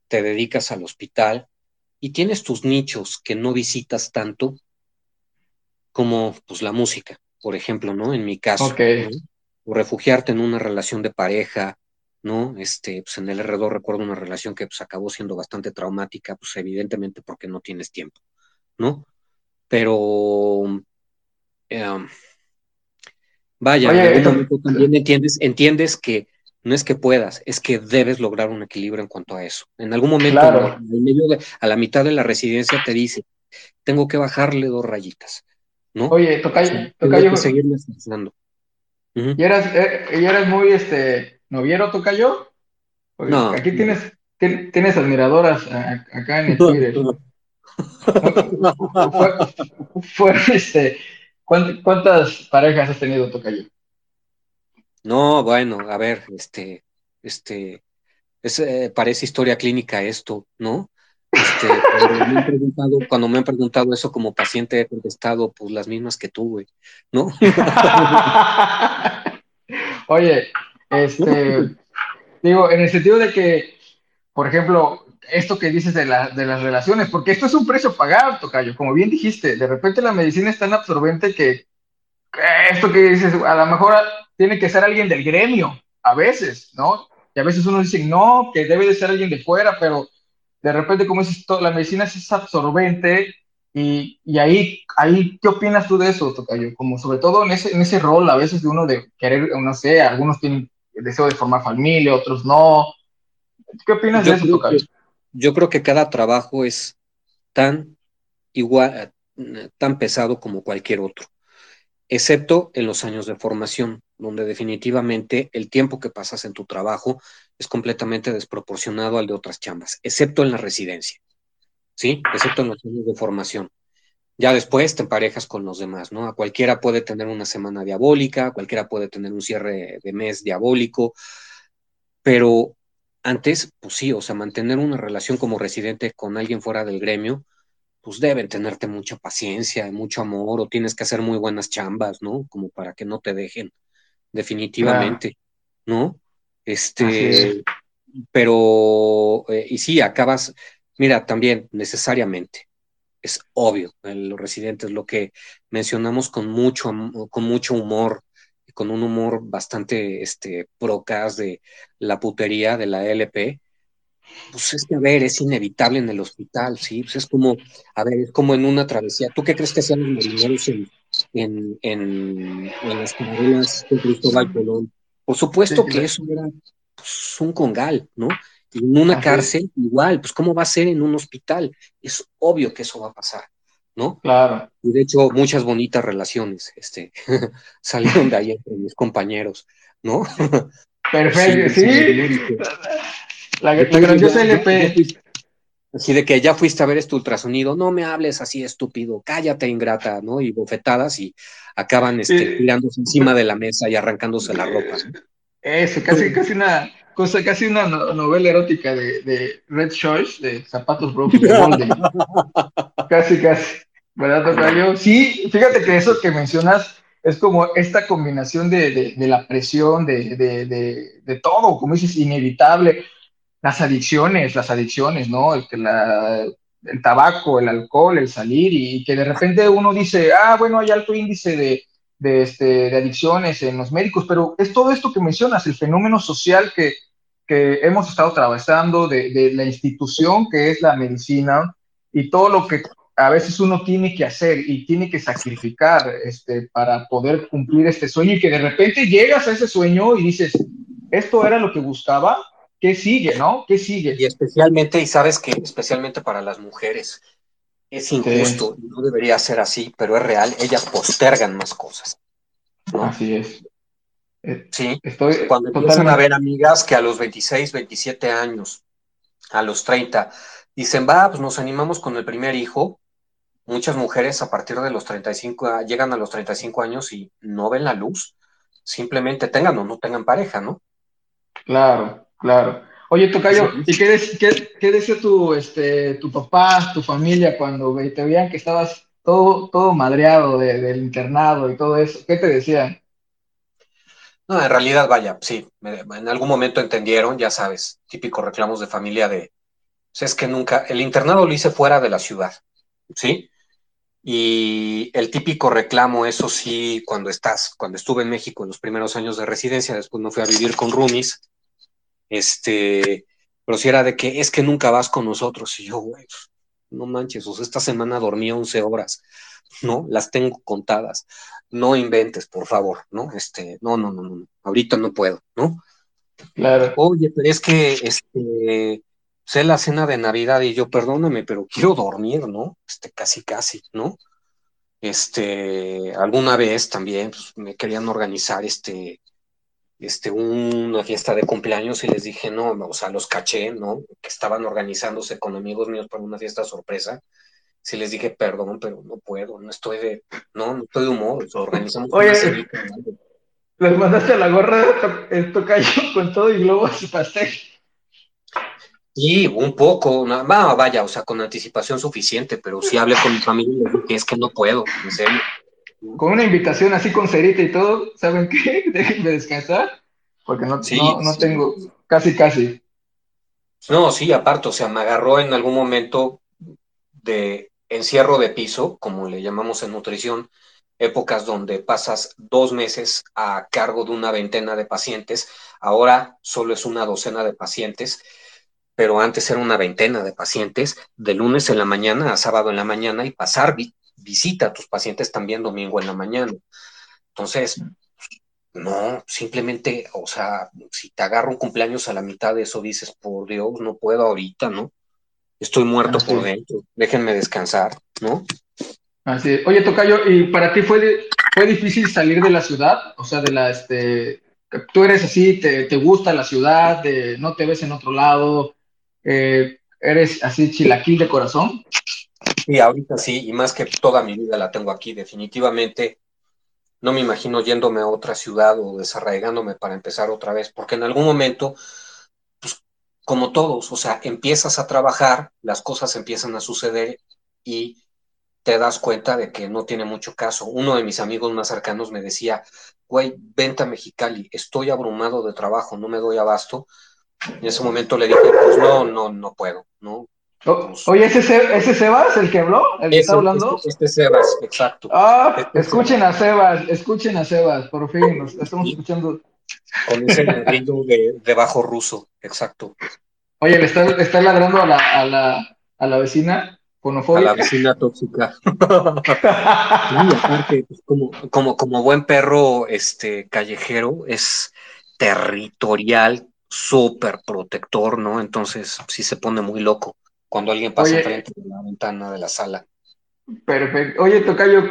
S3: te dedicas al hospital, y tienes tus nichos que no visitas tanto, como pues la música, por ejemplo, ¿no? En mi caso, o refugiarte en una relación de pareja, ¿no? Este, pues en el R2 recuerdo una relación que pues acabó siendo bastante traumática, pues evidentemente porque no tienes tiempo, ¿no? Pero em, vaya, en algún momento también entiendes, entiendes que no es que puedas, es que debes lograr un equilibrio en cuanto a eso. En algún momento, a la mitad de la residencia te dice, tengo que bajarle dos rayitas, ¿no?
S2: Oye, tocayo, tocayo. Que. ¿Y, eras, eh, ¿Y eras muy, este, noviero, tocayo? no. Aquí tienes, tienes admiradoras acá en el Twitter. [LAUGHS] fue, este, ¿cuántas parejas has tenido, tocayo?
S3: No, bueno, a ver, este, este, eh, parece historia clínica esto, ¿no? Este, [LAUGHS] cuando, me han preguntado, eso como paciente he contestado, pues las mismas que tú, güey, ¿no? [LAUGHS]
S2: Oye, este, digo, en el sentido de que, por ejemplo, esto que dices de, de las relaciones, porque esto es un precio pagado, Tocayo, como bien dijiste, de repente la medicina es tan absorbente que esto que dices, a lo mejor tiene que ser alguien del gremio, a veces, ¿no? Y a veces uno dice, no, que debe de ser alguien de fuera, pero de repente, como dices, la medicina es absorbente y, y, ahí, ahí, ¿qué opinas tú de eso, Tocayo? Como sobre todo en ese, en ese rol, a veces de uno de querer, no sé, algunos tienen el deseo de formar familia, otros no. ¿Qué opinas de eso, Tocayo?
S3: yo creo que cada trabajo es tan igual, tan pesado como cualquier otro excepto en los años de formación, donde definitivamente el tiempo que pasas en tu trabajo es completamente desproporcionado al de otras chambas, excepto en la residencia, ¿sí? Excepto en los años de formación. Ya después te emparejas con los demás, ¿no? A cualquiera puede tener una semana diabólica, cualquiera puede tener un cierre de mes diabólico, pero antes, pues sí, o sea, mantener una relación como residente con alguien fuera del gremio, pues deben tenerte mucha paciencia, mucho amor, o tienes que hacer muy buenas chambas, ¿no? Como para que no te dejen, definitivamente, ¿no? Este, pero, eh, y sí, acabas, mira, también necesariamente, es obvio, en los residentes, lo que mencionamos con mucho, con mucho humor, con un humor bastante, este, procas de la putería de la LP, pues es que, a ver, es inevitable en el hospital, ¿sí? Pues es como, a ver, es como en una travesía. ¿Tú qué crees que sean los marineros en, en, en, en las carabelas de Cristóbal Colón? Por supuesto que eso era pues, un congal, ¿no? Y en una cárcel, igual, pues ¿cómo va a ser en un hospital? Es obvio que eso va a pasar, ¿no?
S2: Claro.
S3: Y de hecho, muchas bonitas relaciones este, [LAUGHS] salieron de ahí entre mis compañeros, ¿no?
S2: Perfecto, [LAUGHS] sí. La, la grandiosa LP.
S3: Así de que ya fuiste a ver este ultrasonido, no me hables así estúpido, cállate ingrata, ¿no? Y bofetadas y acaban este, tirándose encima de la mesa y arrancándose la ropa.
S2: Eso, casi, casi una cosa, casi una novela erótica de, de Red Choice, de Zapatos Broken, [LAUGHS] de Golden. casi, casi. ¿Verdad, Tocayo? Sí, fíjate que eso que mencionas es como esta combinación de, de, de la presión, de, de, todo, como dices, inevitable las adicciones, las adicciones, ¿no? El, el tabaco, el alcohol, el salir y, que de repente uno dice, ah, bueno, hay alto índice de, de, este, de adicciones en los médicos, pero es todo esto que mencionas, el fenómeno social que, que hemos estado atravesando, de, de, la institución que es la medicina y todo lo que a veces uno tiene que hacer y tiene que sacrificar este, para poder cumplir este sueño y que de repente llegas a ese sueño y dices, esto era lo que buscaba, ¿qué sigue, no? ¿Qué sigue?
S3: Y especialmente, y sabes que especialmente para las mujeres, es injusto, no debería ser así, pero es real, ellas postergan más cosas.
S2: Así es.
S3: Eh, sí, Estoy cuando empiezan a ver amigas que a los 26, 27 años, a los 30, dicen, va, pues nos animamos con el primer hijo. Muchas mujeres a partir de los 35, llegan a los 35 años y no ven la luz. Simplemente tengan o no tengan pareja, ¿no?
S2: Claro, Claro. Oye, Tocayo, ¿y qué, qué, decía tu, este, tu papá, tu familia cuando te veían que estabas todo, todo madreado del internado y todo eso? ¿Qué te decían?
S3: No, en realidad, vaya, sí, en algún momento entendieron, ya sabes, típicos reclamos de familia de, pues es que nunca, el internado lo hice fuera de la ciudad, ¿sí? Y el típico reclamo, eso sí, cuando estás, cuando estuve en México en los primeros años de residencia, después me fui a vivir con Rumis, este, pero si era de que es que nunca vas con nosotros. Y yo, güey, no manches, esta semana dormí 11 horas, ¿no? Las tengo contadas. No inventes, por favor, ¿no? Este, no, no, no, no, ahorita no puedo, ¿no?
S2: Claro.
S3: Oye, pero es que, este, sé la cena de Navidad y yo, perdóname, pero quiero dormir, ¿no? Este, casi, casi, ¿no? Este, alguna vez también pues, me querían organizar, este, este, una fiesta de cumpleaños y les dije, no, o sea, los caché, ¿no? Que estaban organizándose con amigos míos para una fiesta sorpresa. Sí les dije, perdón, pero no puedo, no estoy de, no, no estoy de humor, organizamos
S2: Oye, les mandaste a la gorra el tocayo [LAUGHS] con todo y globos y pastel.
S3: Sí, un poco, no, vaya, o sea, con anticipación suficiente, pero sí hablé con mi familia y les dije, es que no puedo, en serio
S2: con una invitación así con cerita y todo, ¿saben qué? [LAUGHS] Déjenme descansar, porque no, no, tengo, casi, casi.
S3: No, sí, aparte, o sea, me agarró en algún momento de encierro de piso, como le llamamos en nutrición, épocas donde pasas dos meses a cargo de una veintena de pacientes, ahora solo es una docena de pacientes, pero antes era una veintena de pacientes, de lunes en la mañana a sábado en la mañana y pasar visita a tus pacientes también domingo en la mañana. Entonces, no, simplemente, o sea, si te agarro un cumpleaños a la mitad de eso, dices, por Dios, no puedo ahorita, ¿no? Estoy muerto por dentro, déjenme descansar, ¿no?
S2: Así Oye, Tocayo, ¿y para ti fue, fue difícil salir de la ciudad? O sea, de la, este, tú eres así, te, te gusta la ciudad, no te ves en otro lado, eh, eres así chilaquil de corazón.
S3: Sí, ahorita sí, y más que toda mi vida la tengo aquí, definitivamente no me imagino yéndome a otra ciudad o desarraigándome para empezar otra vez, porque en algún momento, pues como todos, o sea, empiezas a trabajar, las cosas empiezan a suceder y te das cuenta de que no tiene mucho caso. Uno de mis amigos más cercanos me decía, güey, venta Mexicali, estoy abrumado de trabajo, no me doy abasto. En ese momento le dije, pues no, no, no puedo, ¿no?
S2: Oye, ¿ese, ¿ese Sebas, el que habló? ¿El que está hablando?
S3: Este, este, Sebas, exacto.
S2: Ah, este escuchen a Sebas, escuchen a Sebas, por fin, nos estamos escuchando.
S3: Con ese de, de, bajo ruso, exacto.
S2: Oye, le está, está ladrando a la, a la, a la vecina
S3: A la vecina tóxica. [LAUGHS] aparte, pues, como, como, como buen perro este, callejero, es territorial, súper protector, ¿no? Entonces sí se pone muy loco cuando alguien pasa frente de la ventana de la sala.
S2: Perfecto. Oye, Tocayo,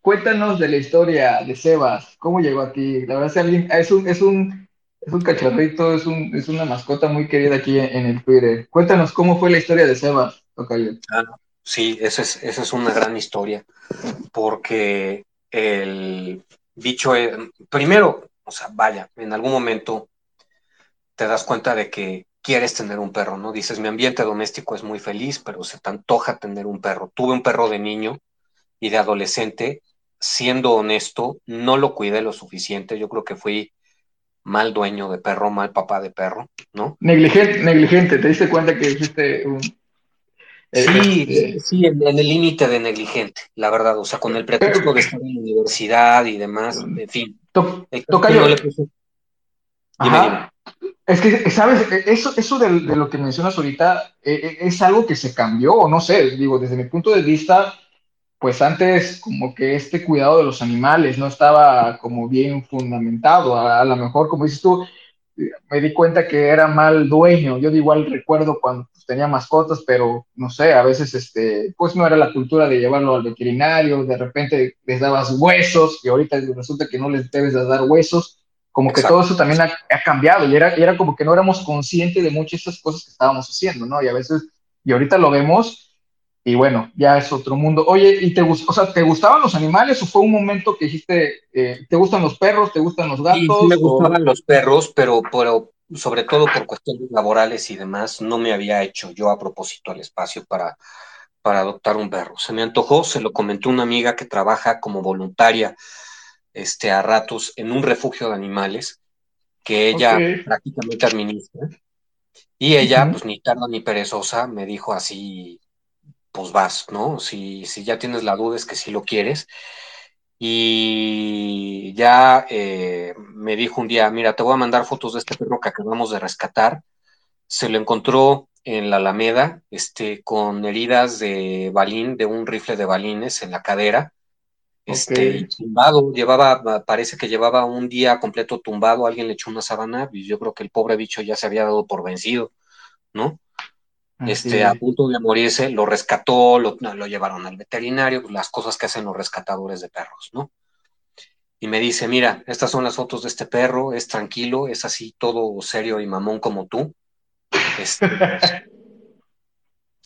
S2: cuéntanos de la historia de Sebas. ¿Cómo llegó aquí? La verdad es, alguien- es un, es un, es un cachorrito, es un, es una mascota muy querida aquí en, en el Twitter. Cuéntanos cómo fue la historia de Sebas, Tocayo.
S3: Ah, sí, esa es, esa es una gran historia, porque el bicho, eh, primero, o sea, vaya, en algún momento te das cuenta de que quieres tener un perro, ¿no? Dices, mi ambiente doméstico es muy feliz, pero se te antoja tener un perro. Tuve un perro de niño y de adolescente, siendo honesto, no lo cuidé lo suficiente. Yo creo que fui mal dueño de perro, mal papá de perro, ¿no?
S2: Negligente, negligente, ¿te diste cuenta que hiciste un... eh,
S3: Sí,
S2: este,
S3: sí, en, en el límite de negligente, la verdad, o sea, con el pretexto de estar en la universidad y demás, en fin.
S2: to-
S3: que
S2: Tocayo,
S3: no le puse- Dime,
S2: Ajá. Es que, ¿sabes? E- Eso, eso de, lo que mencionas ahorita eh, eh, es algo que se cambió, o no sé, digo, desde mi punto de vista, pues antes como que este cuidado de los animales no estaba como bien fundamentado. A, lo mejor, como dices tú, eh, me di cuenta que era mal dueño. Yo de igual recuerdo cuando pues, tenía mascotas, pero no sé, a veces este, pues no era la cultura de llevarlo al veterinario, de repente les dabas huesos y ahorita resulta que no les debes de dar huesos. Como que todo
S3: Exacto.
S2: eso también ha, ha cambiado y era, y era como que no éramos conscientes de muchas de esas cosas que estábamos haciendo, ¿no? Y a veces, y ahorita lo vemos y bueno, ya es otro mundo. Oye, ¿y te, o sea, ¿te gustaban los animales o fue un momento que dijiste, eh, ¿te gustan los perros, te gustan los
S3: Sí, sí me
S2: gatos? O...
S3: gustaban los perros, pero, pero sobre todo por cuestiones laborales y demás, no me había hecho yo a propósito al espacio para, para adoptar un perro. Se me antojó, se lo comenté a una amiga que trabaja como voluntaria este, a ratos en un refugio de animales que ella prácticamente administra. Y ella, pues ni tarda ni perezosa, me dijo así, pues vas, ¿no? Si, si ya tienes la duda es que sí lo quieres. Y ya eh, me dijo un día, mira, te voy a mandar fotos de este perro que acabamos de rescatar. Se lo encontró en la Alameda, este, con heridas de balín, de un rifle de balines en la cadera. Este, tumbado, llevaba, parece que llevaba un día completo tumbado, alguien le echó una sábana y yo creo que el pobre bicho ya se había dado por vencido, ¿no?
S2: Así
S3: Este, a punto de morirse, lo rescató, lo, lo llevaron al veterinario, las cosas que hacen los rescatadores de perros, ¿no? y me dice, mira, estas son las fotos de este perro, es tranquilo, es así todo serio y mamón como tú. Este, [LAUGHS]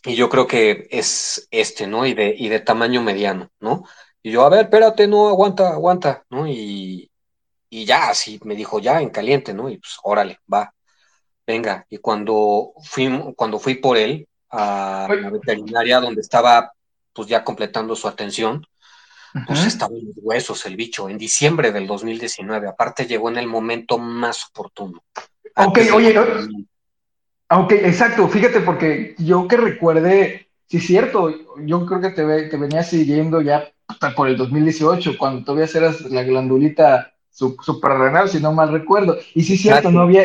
S3: y yo creo que es este, ¿no? Y de, y de tamaño mediano, ¿no? Y yo, a ver, espérate, no, aguanta, aguanta, ¿no? Y, y ya, así me dijo, ya, en caliente, ¿no? Y pues, órale, va, venga. Y cuando fui, cuando fui por él a la veterinaria donde estaba, pues ya completando su atención, pues estaba en los huesos el bicho, en diciembre del 2019. Aparte llegó en el momento más oportuno,
S2: Ok, oye. Ah, Ok, exacto, fíjate, porque yo que recuerde, sí es cierto, yo creo que te, te venía siguiendo ya hasta por el 2018, cuando todavía eras la glandulita su- suprarrenal, si no mal recuerdo. Y sí es cierto, no había,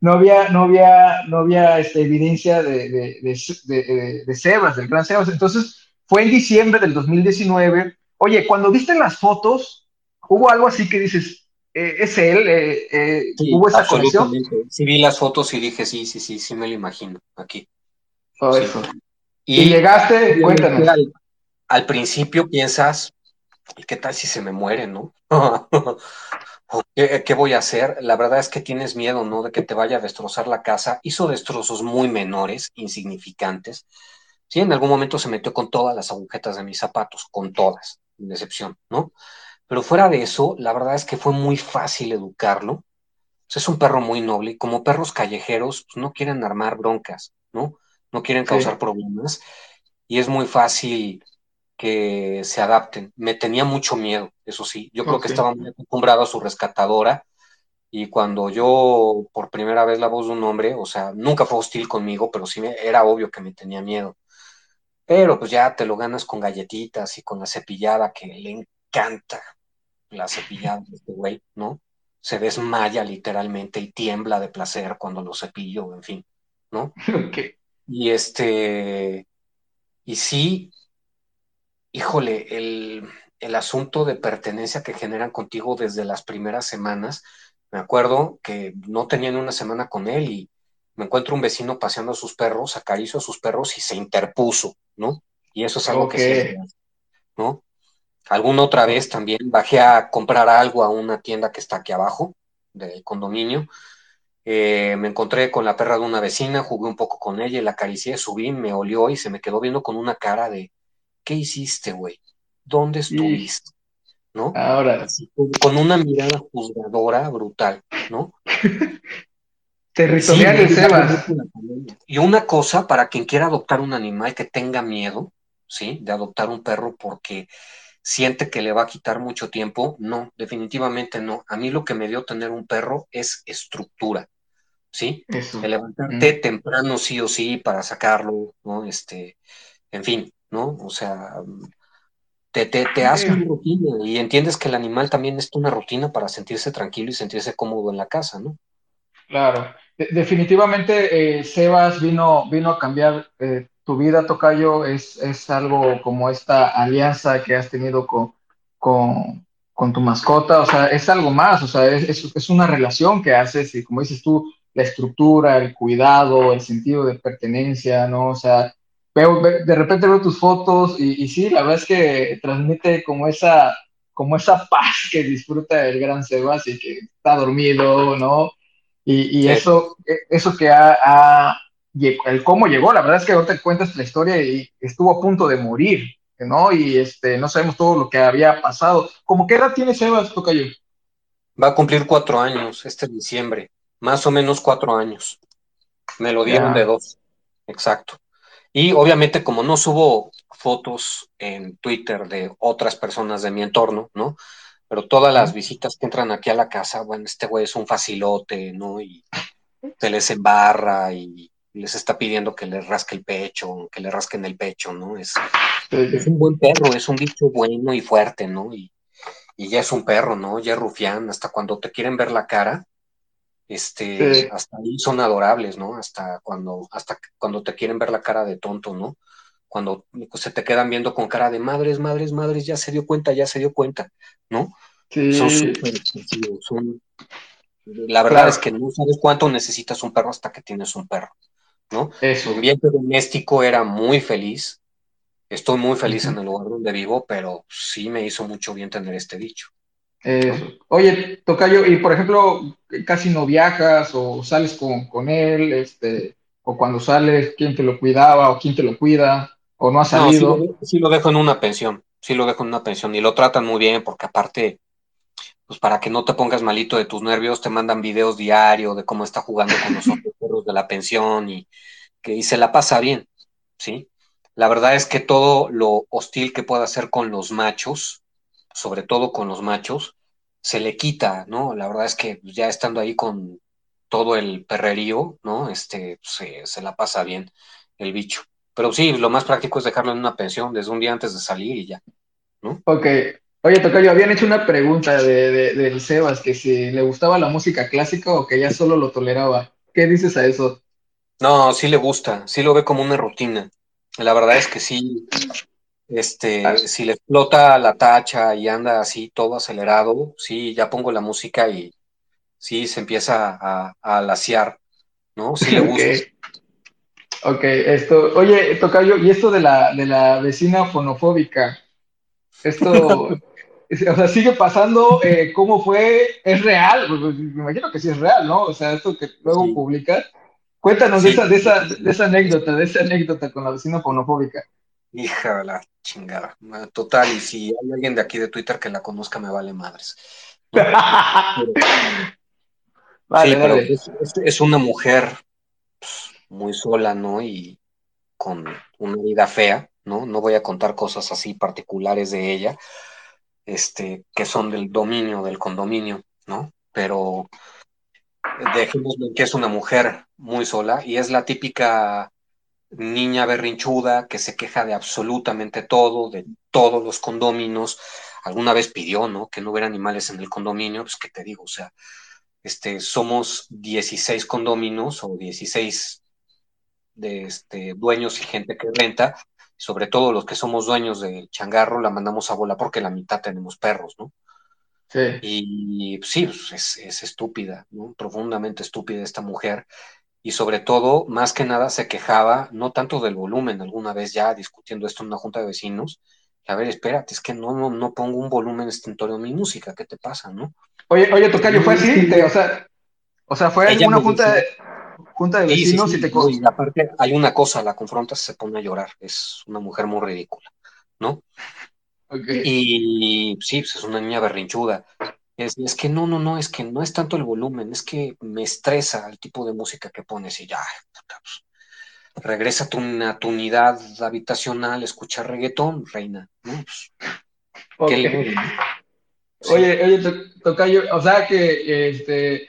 S2: no había, no había, no había este, evidencia de, de, Sebas, del gran Sebas. Entonces, fue en diciembre del 2019. Oye, cuando viste las fotos, ¿hubo algo así que dices, eh, es él? Eh, eh,
S3: Sí,
S2: ¿hubo esa conexión?
S3: Sí vi las fotos y dije, sí, sí, sí, sí me lo imagino aquí.
S2: Todo
S3: Sí.
S2: eso. Y
S3: Y
S2: llegaste,
S3: obviamente
S2: cuéntanos.
S3: al, al principio piensas, ¿y qué tal si se me muere, no? ¿O [LAUGHS] ¿Qué, qué voy a hacer? La verdad es que tienes miedo, ¿no? De que te vaya a destrozar la casa. Hizo destrozos muy menores, insignificantes. Sí, en algún momento se metió con todas las agujetas de mis zapatos, con todas, sin excepción, ¿no? Pero fuera de eso, la verdad es que fue muy fácil educarlo. Pues es un perro muy noble y como perros callejeros, pues no quieren armar broncas, ¿no? No quieren causar
S2: Sí,
S3: problemas y es muy fácil que se adapten. Me tenía mucho miedo, eso sí. Yo creo que estaba muy acostumbrado a su rescatadora y cuando yo por primera vez la voz de un hombre, o sea, nunca fue hostil conmigo, pero sí me, era obvio que me tenía miedo. Pero pues ya te lo ganas con galletitas y con la cepillada que le encanta la cepillada de este güey, ¿no? Se desmaya literalmente y tiembla de placer cuando lo cepillo, en fin, ¿no? [LAUGHS] Y este, y sí, híjole, el, el asunto de pertenencia que generan contigo desde las primeras semanas, me acuerdo que no tenía ni una semana con él y me encuentro un vecino paseando a sus perros, acaricio a sus perros y se interpuso, ¿no? Y eso es algo que siempre. ¿no? Alguna otra vez también bajé a comprar algo a una tienda que está aquí abajo del condominio. Eh, me encontré con la perra de una vecina, jugué un poco con ella, la acaricié, subí, me olió y se me quedó viendo con una cara de, ¿qué hiciste, güey? ¿Dónde estuviste? ¿No?
S2: Ahora.
S3: con una mirada juzgadora brutal, ¿no? [LAUGHS]
S2: Territorial Sebas.
S3: Y una cosa, para quien quiera adoptar un animal que tenga miedo, ¿sí? De adoptar un perro porque siente que le va a quitar mucho tiempo, no, definitivamente no. A mí lo que me dio tener un perro es estructura, ¿sí? Eso. De levantarte temprano sí o sí para sacarlo, ¿no? Este, en fin, ¿no? O sea, te, te, te hace una rutina y entiendes que el animal también es una rutina para sentirse tranquilo y sentirse cómodo en la casa, ¿no?
S2: Claro, definitivamente eh, Sebas vino, vino a cambiar eh, tu vida, Tocayo, es, es algo como esta alianza que has tenido con, con, con tu mascota, o sea, es algo más, o sea, es, es, una relación que haces y como dices tú, la estructura, el cuidado, el sentido de pertenencia, ¿no? O sea, veo, de repente veo tus fotos y, y sí, la verdad es que transmite como esa, como esa paz que disfruta el gran Sebas y que está dormido, ¿no? Y, eso, e, eso que ha, el cómo llegó, la verdad es que ahorita cuentas la historia y estuvo a punto de morir, ¿no? Y este, no sabemos todo lo que había pasado. ¿Cómo qué edad tiene Sebas, Tocayo?
S3: Va a cumplir cuatro años este diciembre, más o menos cuatro años. Me lo dieron de dos, exacto. Y obviamente como no subo fotos en Twitter de otras personas de mi entorno, ¿no? pero todas las visitas que entran aquí a la casa, bueno, este güey es un facilote, ¿no? Y se les embarra y les está pidiendo que le rasque el pecho, que le rasquen el pecho, ¿no? Es, es un buen perro, es un bicho bueno y fuerte, ¿no? Y, y, ya es un perro, ¿no? Ya es rufián, hasta cuando te quieren ver la cara, este, hasta ahí son adorables, ¿no? Hasta cuando, hasta cuando te quieren ver la cara de tonto, ¿no? cuando se te quedan viendo con cara de madres, madres, madres, ya se dio cuenta, ya se dio cuenta, ¿no? Sí. Son súper son... La verdad es que no sabes cuánto necesitas un perro hasta que tienes un perro, ¿no? Eso. Mi ambiente doméstico era muy feliz, estoy muy feliz en el lugar donde vivo, pero sí me hizo mucho bien tener este dicho.
S2: Eso. Oye, Tocayo, y por ejemplo, casi no viajas o sales con, con él, este, o cuando sales, ¿quién te lo cuidaba o quién te lo cuida? ¿O no ha salido?
S3: No, sí, lo, dejo en una pensión, sí lo dejo en una pensión y lo tratan muy bien porque aparte, pues para que no te pongas malito de tus nervios, te mandan videos diario de cómo está jugando con los otros [LAUGHS] perros de la pensión y que y se la pasa bien, ¿sí? La verdad es que todo lo hostil que pueda hacer con los machos, sobre todo con los machos, se le quita, ¿no? La verdad es que ya estando ahí con todo el perrerío, ¿no? Este, se, se la pasa bien el bicho. Pero sí, lo más práctico es dejarlo en una pensión desde un día antes de salir y ya, ¿no?
S2: Ok. Oye, Tocayo, habían hecho una pregunta de, de, del Sebas, que si le gustaba la música clásica o que ya solo lo toleraba. ¿Qué dices a eso?
S3: No, sí le gusta, sí lo ve como una rutina. La verdad es que sí, este, ah. si le explota la tacha y anda así todo acelerado, sí, ya pongo la música y sí se empieza a, a laciar, ¿no? Sí le [LAUGHS] gusta.
S2: Ok, esto, oye, Tocayo, y esto de la, de la vecina fonofóbica, esto, [LAUGHS] o sea, sigue pasando, eh, ¿cómo fue? ¿Es real? Pues, pues, me imagino que sí es real, ¿no? O sea, esto que luego publicas. Cuéntanos de, esa, de, esa, de esa anécdota, de esa anécdota con la vecina fonofóbica.
S3: Hija de la chingada. Total, y si hay alguien de aquí de Twitter que la conozca, me vale madres. [LAUGHS] vale, sí, pero es, es, una mujer muy sola, ¿no? Y con una vida fea, ¿no? No voy a contar cosas así particulares de ella, este, que son del dominio, del condominio, ¿no? Pero dejémoslo que es una mujer muy sola y es la típica niña berrinchuda que se queja de absolutamente todo, de todos los condominios. Alguna vez pidió, ¿no? Que no hubiera animales en el condominio, pues que te digo, o sea, este, somos 16 condominios o 16 de este, dueños y gente que renta, sobre todo los que somos dueños del changarro, la mandamos a bola porque la mitad tenemos perros, ¿no? Sí. Y sí, pues, es, es, estúpida, ¿no? Profundamente estúpida esta mujer. Y sobre todo, más que nada, se quejaba, no tanto del volumen, alguna vez ya discutiendo esto en una junta de vecinos, A ver, espérate, es que no, no, no pongo un volumen extintorio en mi música, ¿qué te pasa, no?
S2: Oye, oye, Tocayo, ¿fue así? o, sea, o sea, ¿fue alguna junta de, junta de vecinos y te...
S3: Y aparte, hay una cosa, la confrontas, se pone a llorar, es una mujer muy ridícula, ¿no? Y sí, pues es una niña berrinchuda. Es, que no, no, no, es que no es tanto el volumen, es que me estresa el tipo de música que pones y ya, pues, regresa a tu, unidad habitacional, escucha reggaetón, reina. Pues,
S2: oye, oye, Tocayo, o sea que, este,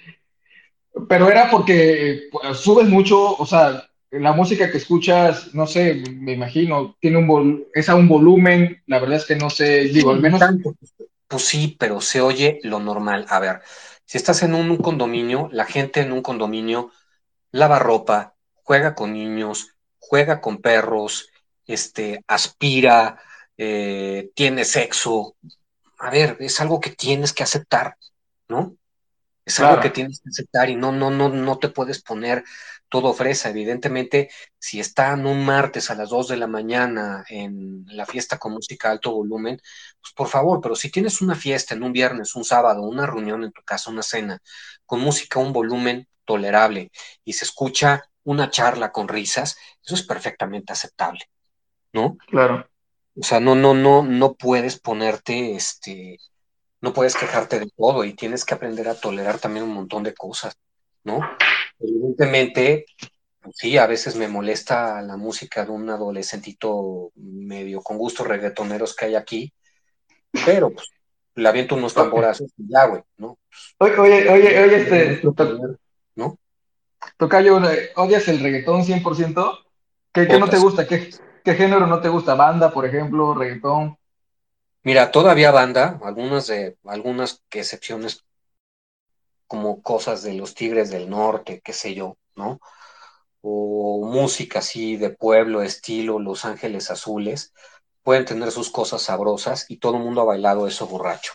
S2: pero era porque pues, subes mucho, o sea, la música que escuchas, no sé, me imagino, tiene un es a un volumen, la verdad es que no sé, digo, al menos.
S3: Pues sí, pero se oye lo normal. A ver, si estás en un condominio, la gente en un condominio lava ropa, juega con niños, juega con perros, este, aspira, eh, tiene sexo. A ver, es algo que tienes que aceptar, ¿no? Es algo que tienes que aceptar y no, no, no, no te puedes poner todo fresa. Evidentemente, si están un martes a las 2 de la mañana en la fiesta con música alto volumen, pues por favor, pero si tienes una fiesta en un viernes, un sábado, una reunión en tu casa, una cena, con música a un volumen tolerable y se escucha una charla con risas, eso es perfectamente aceptable, ¿no?
S2: Claro.
S3: O sea, no, no, no, no puedes ponerte, este, no puedes quejarte de todo y tienes que aprender a tolerar también un montón de cosas, ¿no? Evidentemente, pues sí, a veces me molesta la música de un adolescentito medio con gustos reggaetoneros que hay aquí, pero pues le aviento unos tamborazos y ya, güey, ¿no?
S2: Oye, oye, oye, oye, este, ¿no? Tocayo, ¿odias el reggaetón 100%? ¿Qué, qué no te gusta? ¿Qué, ¿Qué género no te gusta? ¿Banda, por ejemplo, reggaetón?
S3: Mira, todavía banda, algunas de, algunas excepciones como cosas de los Tigres del Norte, qué sé yo, ¿no? O música así de pueblo, estilo Los Ángeles Azules, pueden tener sus cosas sabrosas y todo el mundo ha bailado eso borracho.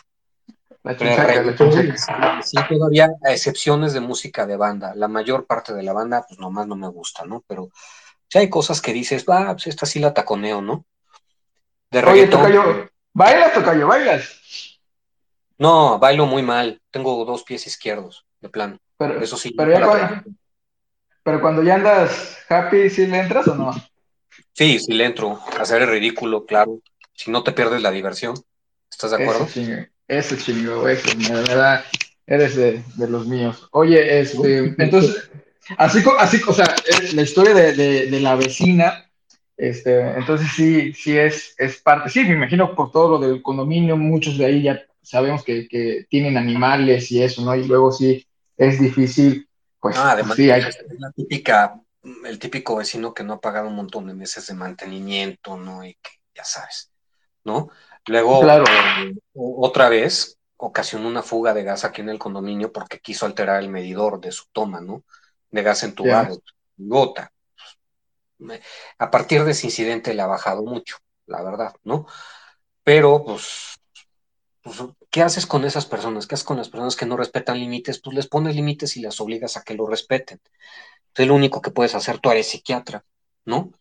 S3: sí, todavía a excepciones de música de banda. La mayor parte de la banda, pues nomás no me gusta, ¿no? Pero si hay cosas que dices, va, pues esta sí la taconeo, ¿no?
S2: De Oye, tocayo, ¿bailas, tocayo, bailas?
S3: No, bailo muy mal. Tengo dos pies izquierdos, de plano. Pero, Eso sí.
S2: Pero, cuando, ya andas happy, ¿sí le entras o no?
S3: Sí, sí le entro. Hacer el ridículo, claro. Si no te pierdes la diversión. ¿Estás de acuerdo?
S2: Ese chingo, eso, de verdad, eres de, los míos. Oye, este, entonces, así, así, o sea, la historia de, la vecina, este, entonces sí, sí es, es parte, sí, me imagino por todo lo del condominio, muchos de ahí ya sabemos que, tienen animales y eso, ¿no? Y luego sí es difícil, pues,
S3: ah, además, sí hay... la típica, el típico vecino que no ha pagado un montón de meses de mantenimiento, ¿no? Y que ya sabes, ¿no? Luego, claro. Eh, otra vez, ocasionó una fuga de gas aquí en el condominio porque quiso alterar el medidor de su toma, ¿no? De gas entubado, gota. A partir de ese incidente le ha bajado mucho, la verdad, ¿no? Pero, pues, pues, ¿qué haces con esas personas? ¿Qué haces con las personas que no respetan límites? Pues les pones límites y las obligas a que lo respeten. Entonces, lo único que puedes hacer, tú eres psiquiatra, ¿no?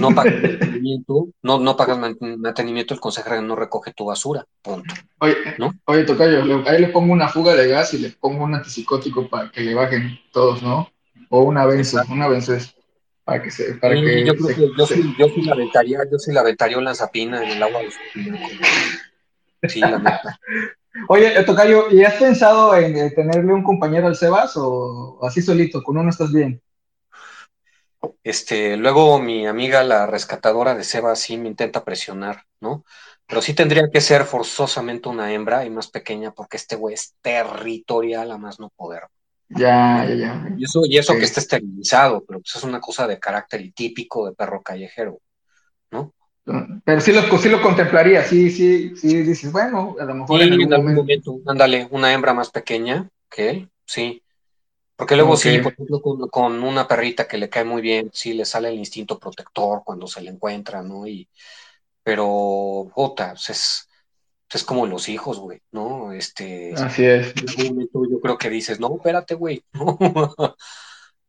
S3: No [LAUGHS] pagas mantenimiento, no, no pagas mantenimiento, el consejero no recoge tu basura, punto.
S2: Oye, ¿no? oye, Tocayo, ahí le pongo una fuga de gas y le pongo un antipsicótico para que le bajen todos, ¿no? O una vez, una vez para que se, para que
S3: yo, creo que yo, sí, yo la aventaría, yo sí la aventaría una zapina en el agua de
S2: Sí, la [LAUGHS] Oye, Tocayo, ¿y has pensado en eh, tenerle un compañero al Sebas o así solito, con uno estás bien?
S3: Este, luego mi amiga, la rescatadora de Sebas, sí me intenta presionar, ¿no? Pero sí tendría que ser forzosamente una hembra y más pequeña, porque este güey es territorial a más no poder.
S2: Ya, ya, ya.
S3: Y eso, y eso que está esterilizado, pero pues es una cosa de carácter y típico de perro callejero, ¿no?
S2: Pero sí lo, sí lo contemplaría, sí, sí, sí, dices, bueno, a lo mejor
S3: en algún, momento. Ándale, una hembra más pequeña que él, sí. Porque luego sí, por ejemplo, con, una perrita que le cae muy bien, sí le sale el instinto protector cuando se le encuentra, ¿no? Y, pero, jota, pues es, es como los hijos, güey, ¿no? Este,
S2: Así es.
S3: En algún momento yo creo que dices, no, espérate, güey, [LAUGHS]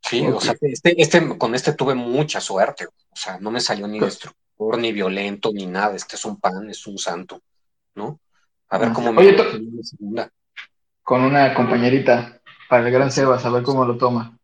S3: Sí, o sea, este, este, con este tuve mucha suerte, o sea, no me salió ni de ni violento, ni nada. Este es un pan, es un santo, ¿no? A ver
S2: Ah.
S3: cómo
S2: Oye,
S3: me segunda.
S2: Con una compañerita para el gran Sebas, a ver cómo lo toma.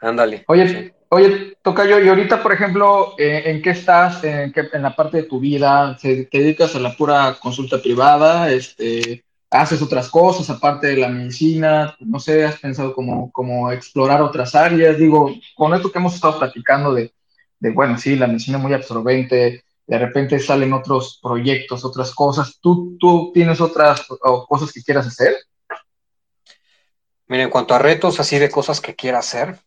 S3: Ándale.
S2: Oye,
S3: sí.
S2: oye, Tocayo, y ahorita, por ejemplo, eh, ¿en qué estás? ¿En qué, en la parte de tu vida? ¿Se- ¿Te dedicas a la pura consulta privada? Este, ¿haces otras cosas aparte de la medicina? No sé, ¿has pensado como, como explorar otras áreas? Digo, con esto que hemos estado platicando de, de, bueno, sí, la medicina es muy absorbente, de repente salen otros proyectos, otras cosas. ¿Tú, tú tienes otras cosas que quieras hacer?
S3: Mira, en cuanto a retos así de cosas que quiera hacer,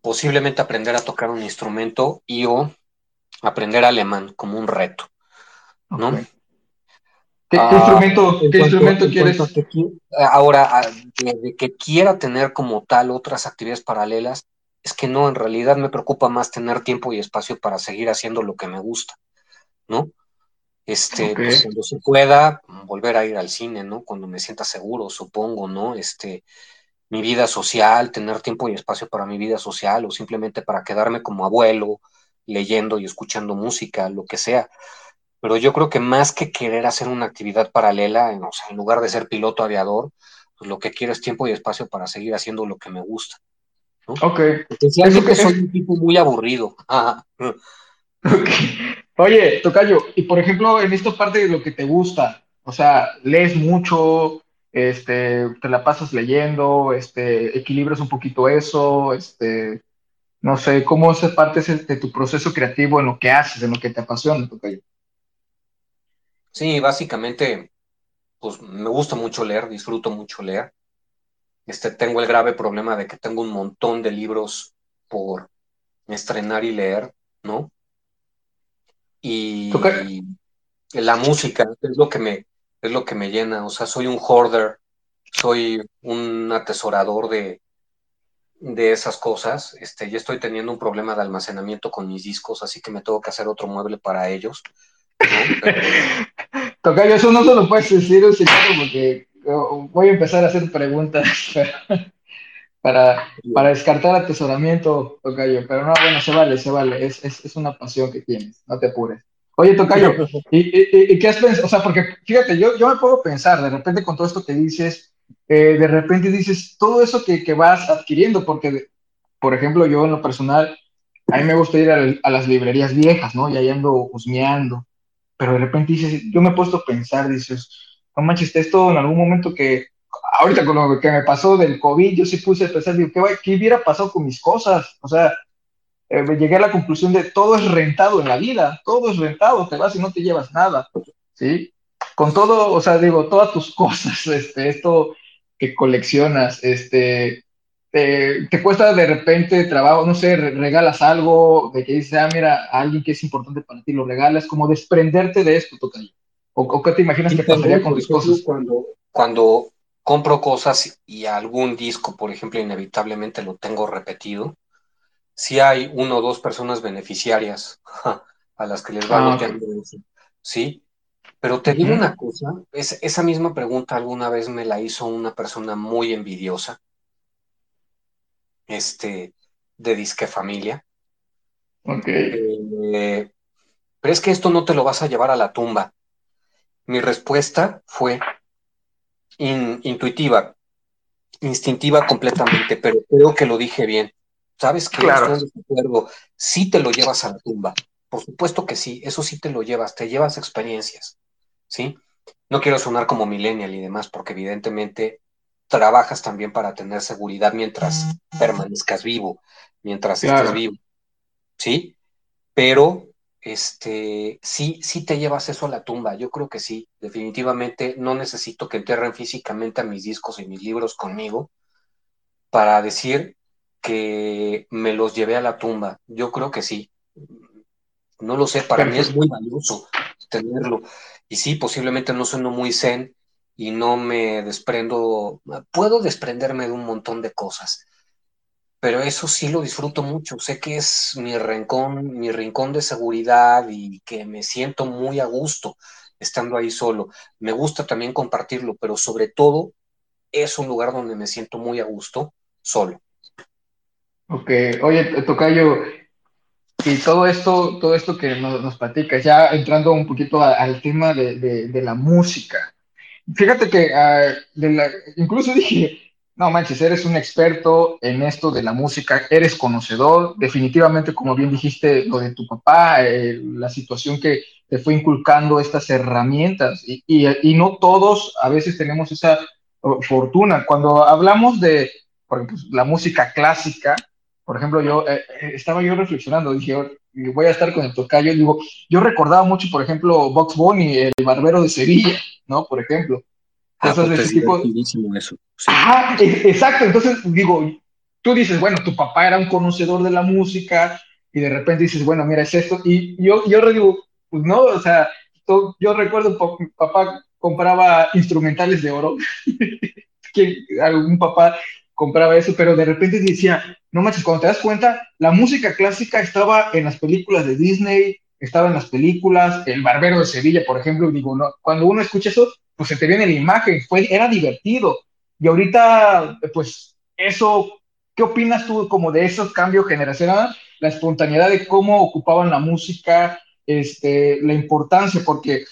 S3: posiblemente aprender a tocar un instrumento y o aprender alemán como un reto, ¿no?
S2: ¿Qué,
S3: Ah,
S2: instrumento, qué quieres?
S3: que ahora, de, de que quiera tener como tal otras actividades paralelas, es que no, en realidad me preocupa más tener tiempo y espacio para seguir haciendo lo que me gusta, ¿no? Este, pues cuando se pueda, volver a ir al cine, ¿no? Cuando me sienta seguro, supongo, ¿no? Este, mi vida social, tener tiempo y espacio para mi vida social, o simplemente para quedarme como abuelo, leyendo y escuchando música, lo que sea. Pero yo creo que más que querer hacer una actividad paralela, en, o sea, en lugar de ser piloto aviador, pues lo que quiero es tiempo y espacio para seguir haciendo lo que me gusta. ¿no?
S2: Ok.
S3: Esencialmente
S2: Eso que-
S3: soy un tipo muy aburrido. Ajá.
S2: Ok. Oye, Tocayo, y por ejemplo, en esta parte de lo que te gusta, o sea, lees mucho, este, te la pasas leyendo, este, equilibras un poquito eso, este, no sé, ¿cómo parte es el- de tu proceso creativo en lo que haces, en lo que te apasiona, Tocayo?
S3: Sí, básicamente, pues me gusta mucho leer, disfruto mucho leer. Este, tengo el grave problema de que tengo un montón de libros por estrenar y leer, ¿no? Y la música es lo que me, es lo que me llena. O sea, soy un hoarder, soy un atesorador de, de esas cosas. Este, ya estoy teniendo un problema de almacenamiento con mis discos, así que me tengo que hacer otro mueble para ellos. ¿no? Pero- [LAUGHS]
S2: Tocayo, eso no se lo puedes decir un porque oh, voy a empezar a hacer preguntas [LAUGHS] para, para descartar atesoramiento, Tocayo. Pero no, bueno, se vale, se vale. Es, es, es una pasión que tienes, no te apures. Oye, Tocayo, ¿y, y, y qué has pensado? O sea, porque fíjate, yo, yo me puedo pensar, de repente con todo esto que dices, eh, de repente dices todo eso que, que vas adquiriendo, porque, por ejemplo, yo en lo personal, a mí me gusta ir a, a las librerías viejas, ¿no? Y ahí ando husmeando pero de repente dices, yo me he puesto a pensar, dices, no manches, esto en algún momento que, ahorita con lo que me pasó del COVID, yo sí puse a pensar, digo, ¿qué, qué hubiera pasado con mis cosas? O sea, eh, llegué a la conclusión de todo es rentado en la vida, todo es rentado, te vas y no te llevas nada, ¿sí? Con todo, o sea, digo, todas tus [LAUGHS] cosas, este, esto que coleccionas, este, te, te, cuesta de repente trabajo, no sé, regalas algo, de que dices, ah, mira, a alguien que es importante para ti lo regalas, como desprenderte de esto, Tocayo. ¿O, o qué te imaginas
S3: Sí,
S2: que pasaría con tus cosas?
S3: Cuando, cuando compro cosas y algún disco, por ejemplo, inevitablemente lo tengo repetido, sí hay uno o dos personas beneficiarias [LAUGHS] a las que les va
S2: Ah,
S3: eso, ¿sí? Pero te digo una cosa, es, esa misma pregunta alguna vez me la hizo una persona muy envidiosa, este, de disque familia.
S2: Ok.
S3: Eh, pero es que esto no te lo vas a llevar a la tumba. Mi respuesta fue in, intuitiva, instintiva completamente, pero creo que lo dije bien. ¿Sabes qué?
S2: Claro.
S3: Estoy de. Sí te lo llevas a la tumba. Por supuesto que sí, eso sí te lo llevas, te llevas experiencias, ¿sí? No quiero sonar como millennial y demás, porque evidentemente trabajas también para tener seguridad mientras permanezcas vivo, mientras
S2: Claro.
S3: estés vivo, ¿sí? Pero este, sí, sí te llevas eso a la tumba, yo creo que sí, definitivamente no necesito que enterren físicamente a mis discos y mis libros conmigo para decir que me los llevé a la tumba, yo creo que sí, no lo sé, para Perfecto. mí es muy valioso tenerlo, y sí, posiblemente no sueno muy zen y no me desprendo, puedo desprenderme de un montón de cosas, pero eso sí lo disfruto mucho. Sé que es mi rincón, mi rincón de seguridad y que me siento muy a gusto estando ahí solo. Me gusta también compartirlo, pero sobre todo es un lugar donde me siento muy a gusto solo.
S2: Ok, oye, Tocayo, y todo esto, todo esto que nos, nos platicas, ya entrando un poquito al tema de, de, la música. Fíjate que uh, incluso dije, no manches, eres un experto en esto de la música, eres conocedor, definitivamente, como bien dijiste, lo de tu papá, la situación que te fue inculcando estas herramientas, y, no todos a veces tenemos esa fortuna. Cuando hablamos de por pues, la música clásica, por ejemplo, yo eh, eh, estaba yo reflexionando, dije, voy a estar con el tocayo, y digo, yo recordaba mucho, por ejemplo, Box Bunny, el barbero de Sevilla, ¿no? Por ejemplo.
S3: Ah, cosas de pues, ese tipo. Eso.
S2: Ah, exacto. Entonces, digo, tú dices, bueno, tu papá era un conocedor de la música, y de repente dices, bueno, mira, es esto. Y yo, yo digo, pues no, o sea, yo recuerdo, mi papá compraba instrumentales de oro. [LAUGHS] que algún papá compraba eso, pero de repente decía, no manches, cuando te das cuenta, la música clásica estaba en las películas de Disney, estaba en las películas, El Barbero de Sevilla, por ejemplo, digo, cuando uno escucha eso, pues se te viene la imagen, fue, era divertido. Y ahorita, pues, eso, ¿qué opinas tú como de esos cambios generacionales? La espontaneidad de cómo ocupaban la música, este, la importancia, porque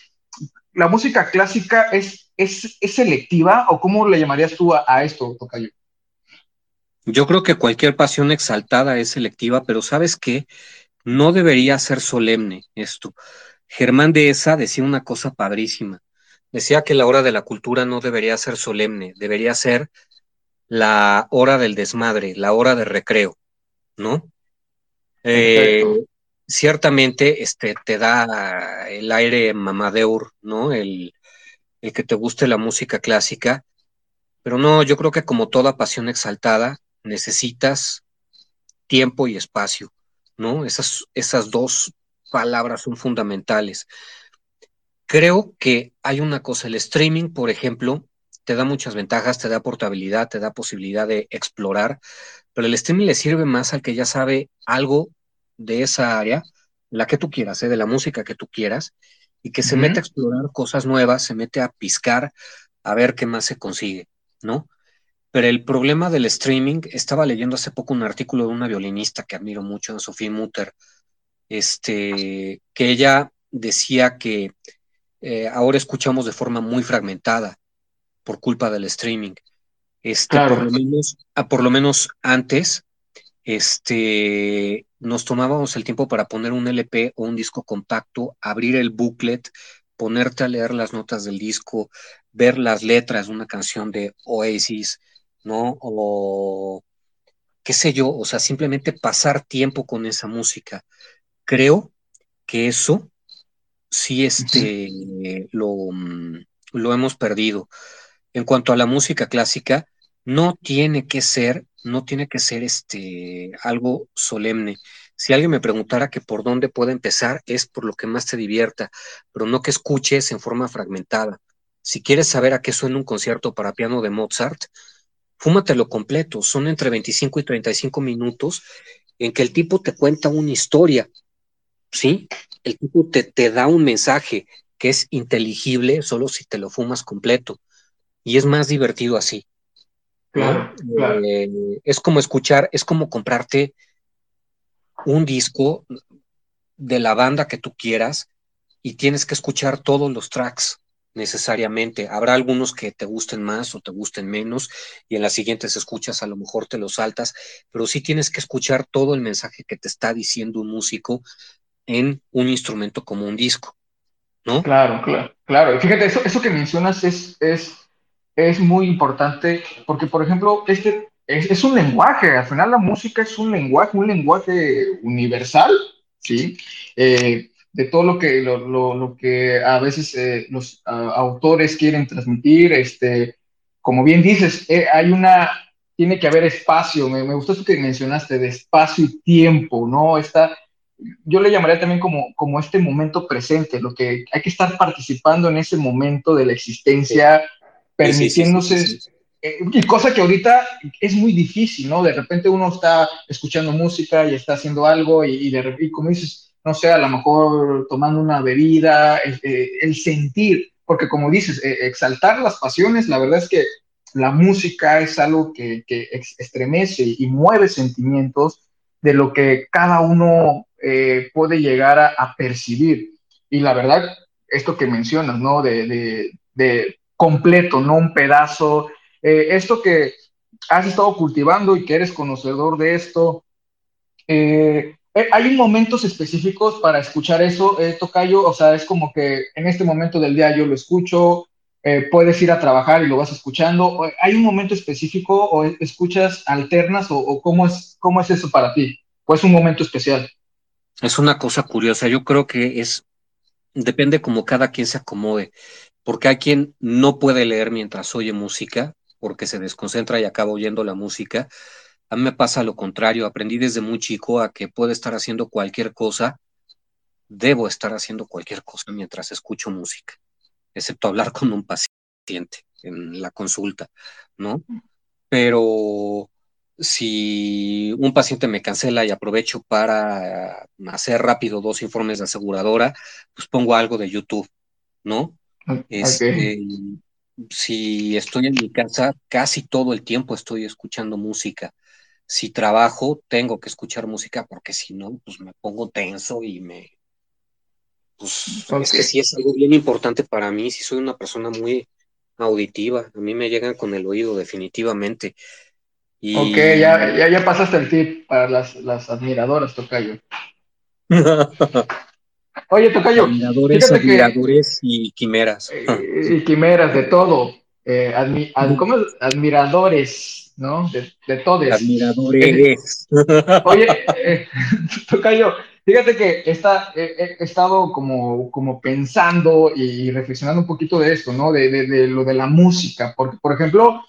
S2: la música clásica es, es, es selectiva, o cómo le llamarías tú a, a esto, Tocayo?
S3: Yo creo que cualquier pasión exaltada es selectiva, pero ¿sabes qué? No debería ser solemne esto. Germán de esa decía una cosa padrísima. Decía que la hora de la cultura no debería ser solemne, debería ser la hora del desmadre, la hora de recreo, ¿no? Eh, ciertamente este, te da el aire mamadeur, ¿no? El, el que te guste la música clásica, pero no, yo creo que como toda pasión exaltada, necesitas tiempo y espacio, ¿no? Esas, esas dos palabras son fundamentales. Creo que hay una cosa, el streaming, por ejemplo, te da muchas ventajas, te da portabilidad, te da posibilidad de explorar, pero el streaming le sirve más al que ya sabe algo de esa área, la que tú quieras, ¿eh? de la música que tú quieras, y que se mete a explorar cosas nuevas, se mete a piscar, a ver qué más se consigue, ¿no? Pero el problema del streaming, estaba leyendo hace poco un artículo de una violinista que admiro mucho, Sophie Mutter, este, que ella decía que eh, ahora escuchamos de forma muy fragmentada por culpa del streaming. Este, por, lo menos, ah, por lo menos antes, este, nos tomábamos el tiempo para poner un LP o un disco compacto, abrir el booklet, ponerte a leer las notas del disco, ver las letras de una canción de Oasis, ¿no? O qué sé yo, o sea, simplemente pasar tiempo con esa música. Creo que eso sí este, lo, lo hemos perdido. En cuanto a la música clásica, no tiene que ser, no tiene que ser este, algo solemne. Si alguien me preguntara que por dónde puede empezar, es por lo que más te divierta, pero no que escuches en forma fragmentada. Si quieres saber a qué suena un concierto para piano de Mozart, fúmatelo completo, son entre 25 y 35 minutos en que el tipo te cuenta una historia, ¿sí? El tipo te, te da un mensaje que es inteligible solo si te lo fumas completo. Y es más divertido así.
S2: Claro, claro.
S3: Eh, es como escuchar, es como comprarte un disco de la banda que tú quieras y tienes que escuchar todos los tracks necesariamente. Habrá algunos que te gusten más o te gusten menos y en las siguientes escuchas a lo mejor te los saltas, pero sí tienes que escuchar todo el mensaje que te está diciendo un músico en un instrumento como un disco, ¿no?
S2: Claro, claro, claro. Fíjate, eso, eso que mencionas es, es, es muy importante porque, por ejemplo, este es, un lenguaje, al final la música es un lenguaje, un lenguaje universal, ¿sí? Eh, de todo lo que, lo, lo, lo que a veces eh, los autores quieren transmitir. Este, como bien dices, eh, hay una, tiene que haber espacio. Me, me, gustó eso que mencionaste de espacio y tiempo, ¿no? Esta, yo le llamaría también como, como este momento presente, lo que hay que estar participando en ese momento de la existencia, permitiéndose. Sí, sí, eh, y cosa que ahorita es muy difícil, ¿no? De repente uno está escuchando música y está haciendo algo y, y, de, y como dices, no sé, a lo mejor tomando una bebida, el, eh, sentir, porque como dices, eh, exaltar las pasiones, la verdad es que la música es algo que, que estremece y mueve sentimientos de lo que cada uno eh, puede llegar a, percibir. Y la verdad, esto que mencionas, ¿no? De, de, completo, no un pedazo. Esto que has estado cultivando y que eres conocedor de esto, ¿hay momentos específicos para escuchar eso, Tocayo? O sea, es como que en este momento del día yo lo escucho, puedes ir a trabajar y lo vas escuchando. ¿Hay un momento específico o escuchas alternas o, cómo, es, cómo es eso para ti? ¿O es un momento especial?
S3: Es una cosa curiosa. Yo creo que es, depende como cada quien se acomode, porque hay quien no puede leer mientras oye música, porque se desconcentra y acaba oyendo la música. A mí me pasa lo contrario. Aprendí desde muy chico a que puedo estar haciendo cualquier cosa, debo estar haciendo cualquier cosa mientras escucho música, excepto hablar con un paciente en la consulta, ¿no? Pero si un paciente me cancela y aprovecho para hacer rápido dos informes de aseguradora, pues pongo algo de YouTube, ¿no? Este, si estoy en mi casa, casi todo el tiempo estoy escuchando música. Si trabajo, tengo que escuchar música porque si no, pues me pongo tenso y me... Pues es que sí es algo bien importante para mí, si soy una persona muy auditiva, a mí me llegan con el oído definitivamente.
S2: Ok, ya, ya, ya, pasaste el tip para las, las admiradoras, Tocayo. [LAUGHS] Oye, Tocayo.
S3: Admiradores, admiradores y quimeras.
S2: Eh, y quimeras, de todo. Eh, ¿Cómo es? Admiradores, ¿no? De, de.
S3: Admiradores. [LAUGHS]
S2: Oye, eh, [LAUGHS] Tocayo, fíjate que está, he estado como, como pensando y reflexionando un poquito de esto, ¿no? De, de, de lo de la música. Porque, por ejemplo,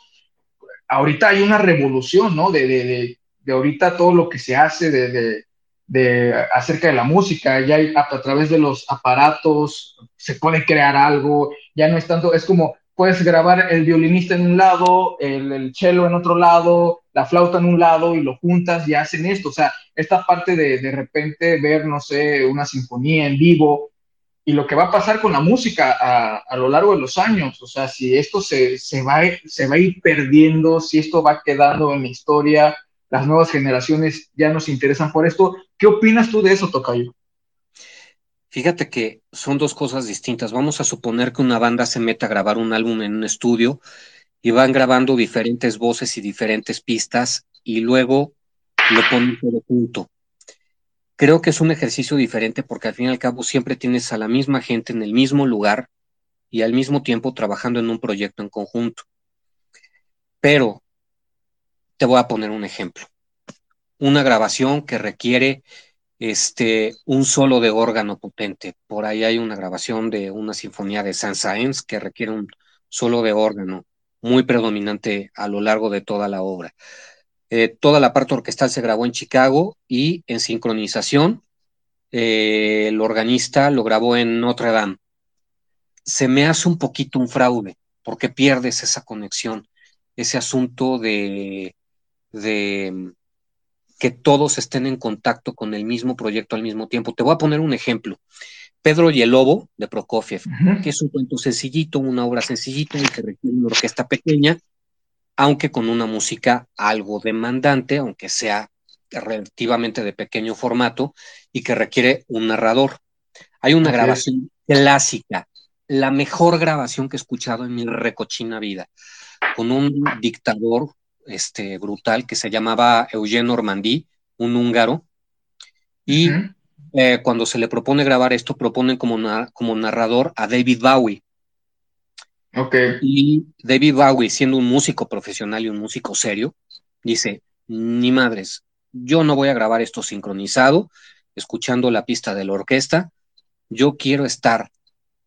S2: ahorita hay una revolución, ¿no? De, de, de, ahorita todo lo que se hace de, de, acerca de la música, ya hay, a, través de los aparatos se puede crear algo, ya no es tanto, es como puedes grabar el violinista en un lado, el, el cello en otro lado, la flauta en un lado y lo juntas y hacen esto, o sea, esta parte de de repente ver, no sé, una sinfonía en vivo, y lo que va a pasar con la música a, a lo largo de los años. O sea, si esto se, se, va, se va a ir perdiendo, si esto va quedando en la historia, las nuevas generaciones ya nos interesan por esto. ¿Qué opinas tú de eso, Tocayo?
S3: Fíjate que son dos cosas distintas. Vamos a suponer que una banda se mete a grabar un álbum en un estudio y van grabando diferentes voces y diferentes pistas y luego lo ponen todo junto. Creo que es un ejercicio diferente porque al fin y al cabo siempre tienes a la misma gente en el mismo lugar y al mismo tiempo trabajando en un proyecto en conjunto. Pero te voy a poner un ejemplo. Una grabación que requiere este, un solo de órgano potente. Por ahí hay una grabación de una sinfonía de Saint-Saëns que requiere un solo de órgano muy predominante a lo largo de toda la obra. Eh, toda la parte orquestal se grabó en Chicago y en sincronización eh, el organista lo grabó en Notre Dame. Se me hace un poquito un fraude porque pierdes esa conexión, ese asunto de, de que todos estén en contacto con el mismo proyecto al mismo tiempo. Te voy a poner un ejemplo. Pedro y el Lobo de Prokofiev, que es un cuento sencillito, una obra sencillita y que requiere una orquesta pequeña, aunque con una música algo demandante, aunque sea relativamente de pequeño formato y que requiere un narrador. Hay una grabación clásica, la mejor grabación que he escuchado en mi recochina vida, con un dictador este, brutal que se llamaba Eugène Normandie, un húngaro, y eh, cuando se le propone grabar esto, proponen como, como narrador a David Bowie. Y David Bowie, siendo un músico profesional y un músico serio, dice, ni madres, yo no voy a grabar esto sincronizado, escuchando la pista de la orquesta, yo quiero estar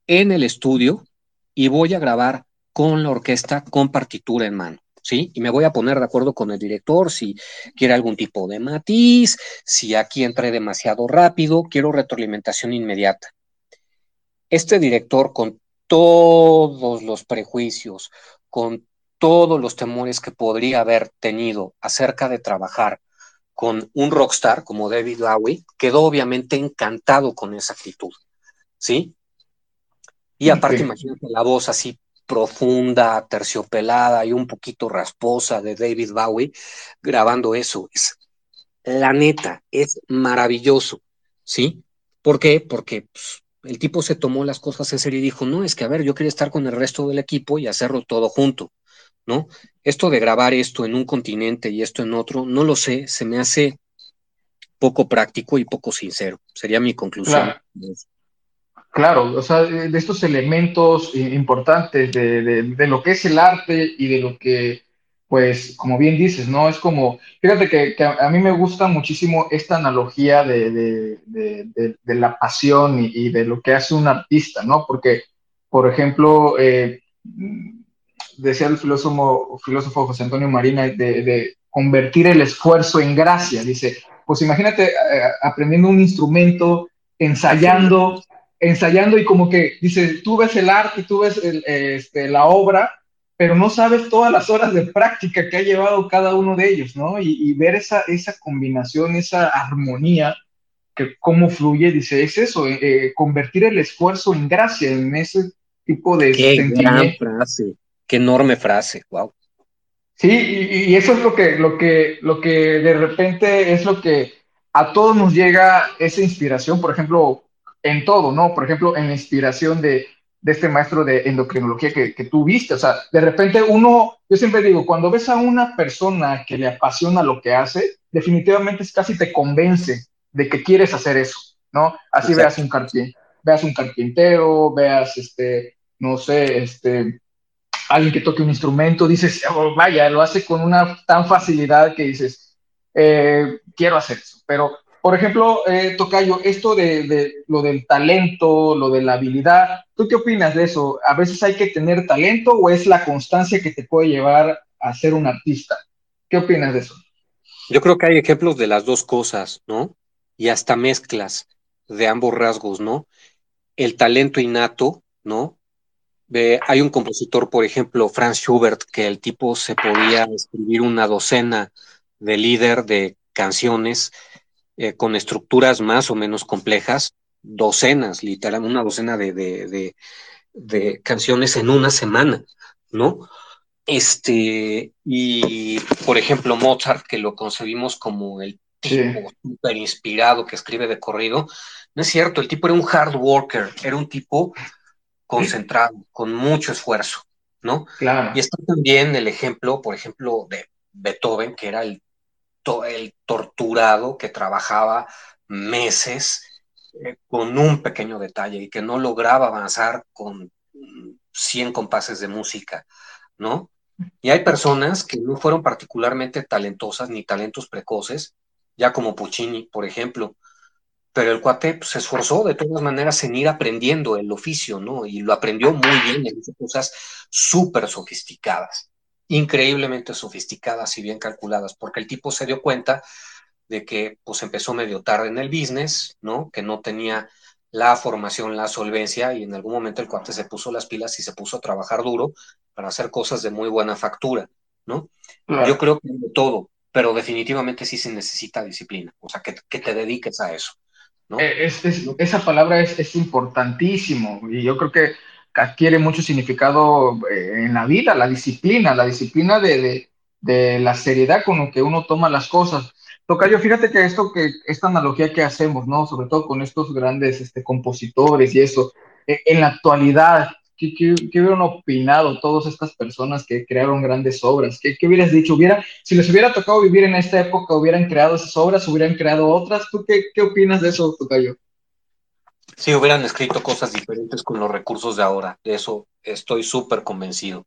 S3: en el estudio y voy a grabar con la orquesta con partitura en mano. ¿Sí? Y me voy a poner de acuerdo con el director si quiere algún tipo de matiz, si aquí entré demasiado rápido, quiero retroalimentación inmediata. Este director, con todos los prejuicios, con todos los temores que podría haber tenido acerca de trabajar con un rockstar como David Bowie, quedó obviamente encantado con esa actitud, ¿sí? Y aparte, imagínate la voz así profunda, terciopelada y un poquito rasposa de David Bowie grabando eso. Es, la neta, es maravilloso. ¿sí? ¿Por qué? Porque pues, el tipo se tomó las cosas en serio y dijo, no, es que a ver, yo quería estar con el resto del equipo y hacerlo todo junto, ¿no? Esto de grabar esto en un continente y esto en otro, no lo sé, se me hace poco práctico y poco sincero. Sería mi conclusión.
S2: Claro, o sea, de estos elementos importantes de, de, lo que es el arte y de lo que, pues, como bien dices, ¿no? Es como, fíjate que, a, mí me gusta muchísimo esta analogía de, de la pasión y, de lo que hace un artista, ¿no? Porque, por ejemplo, eh, decía el filósofo, filósofo José Antonio Marina de, convertir el esfuerzo en gracia, dice, pues imagínate eh, aprendiendo un instrumento, ensayando, ensayando y como que dice, tú ves el arte, tú ves este, la obra, pero no sabes todas las horas de práctica que ha llevado cada uno de ellos, ¿no? Y, ver esa, esa combinación, esa armonía, que cómo fluye, dice, es eso, eh, eh, convertir el esfuerzo en gracia, en ese tipo de
S3: Qué gran frase, qué enorme frase, wow.
S2: Sí, y, eso es lo que, lo, que, lo que de repente es lo que a todos nos llega esa inspiración, por ejemplo, en todo, ¿no? Por ejemplo, en la inspiración de, de este maestro de endocrinología que, que, tú viste. O sea, de repente uno, yo siempre digo, cuando ves a una persona que le apasiona lo que hace, definitivamente es casi te convence de que quieres hacer eso, ¿no? Así veas un carpintero, veas un carpintero, veas, este, no sé, este, alguien que toque un instrumento, dices, oh, vaya, lo hace con una tan facilidad que dices, eh, quiero hacer eso. Pero, por ejemplo, eh, Tocayo, esto de, lo del talento, lo de la habilidad, ¿tú qué opinas de eso? ¿A veces hay que tener talento o es la constancia que te puede llevar a ser un artista? ¿Qué opinas de eso?
S3: Yo creo que hay ejemplos de las dos cosas, ¿no? Y hasta mezclas de ambos rasgos, ¿no? El talento innato, ¿no? hay un compositor, por ejemplo, Franz Schubert, que el tipo se podía escribir una docena de líder de canciones eh, con estructuras más o menos complejas, docenas, literalmente una docena de, de, canciones en una semana, ¿no? Este, y por ejemplo, Mozart, que lo concebimos como el tipo súper inspirado que escribe de corrido, no es cierto, el tipo era un hard worker, era un tipo concentrado, con mucho esfuerzo, ¿no?
S2: Claro.
S3: Y está también el ejemplo, por ejemplo, de Beethoven, que era el, el torturado que trabajaba meses eh, con un pequeño detalle y que no lograba avanzar con 100 compases de música, ¿no? Y hay personas que no fueron particularmente talentosas ni talentos precoces, ya como Puccini, por ejemplo, pero el cuate pues, se esforzó de todas maneras en ir aprendiendo el oficio, ¿no? Y lo aprendió muy bien, en cosas súper sofisticadas, increíblemente sofisticadas y bien calculadas, porque el tipo se dio cuenta de que pues empezó medio tarde en el business, ¿no? Que no tenía la formación, la solvencia, y en algún momento el cuate se puso las pilas y se puso a trabajar duro para hacer cosas de muy buena factura, ¿no? Yo creo que de todo, pero definitivamente sí se necesita disciplina, o sea, que, que te dediques a eso.
S2: Eh, esa palabra es, importantísimo y yo creo que adquiere mucho significado eh, en la vida, la disciplina, la disciplina de, la seriedad con lo que uno toma las cosas. Tocayo, fíjate que esto que esta analogía que hacemos, ¿no? Sobre todo con estos grandes este, compositores y eso, eh, en la actualidad, ¿Qué, hubieran opinado todas estas personas que crearon grandes obras? ¿Qué, hubieras dicho? Hubiera, si les hubiera tocado vivir en esta época, hubieran creado esas obras, hubieran creado otras. ¿Tú qué, qué opinas de eso, Tocayo?
S3: Sí, hubieran escrito cosas diferentes con los recursos de ahora. De eso estoy súper convencido,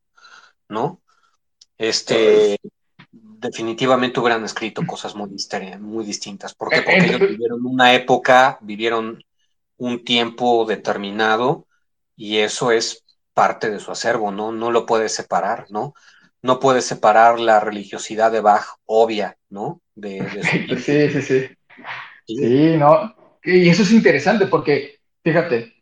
S3: ¿no? Este, definitivamente hubieran escrito cosas muy, muy distintas. ¿Por qué? Eh, Porque ellos vivieron una época, vivieron un tiempo determinado y eso es parte de su acervo, ¿no? No lo puede separar, ¿no? No puede separar la religiosidad de Bach, obvia, ¿no? De, [LAUGHS]
S2: sí, sí, sí. Sí, ¿no? Y eso es interesante porque, fíjate,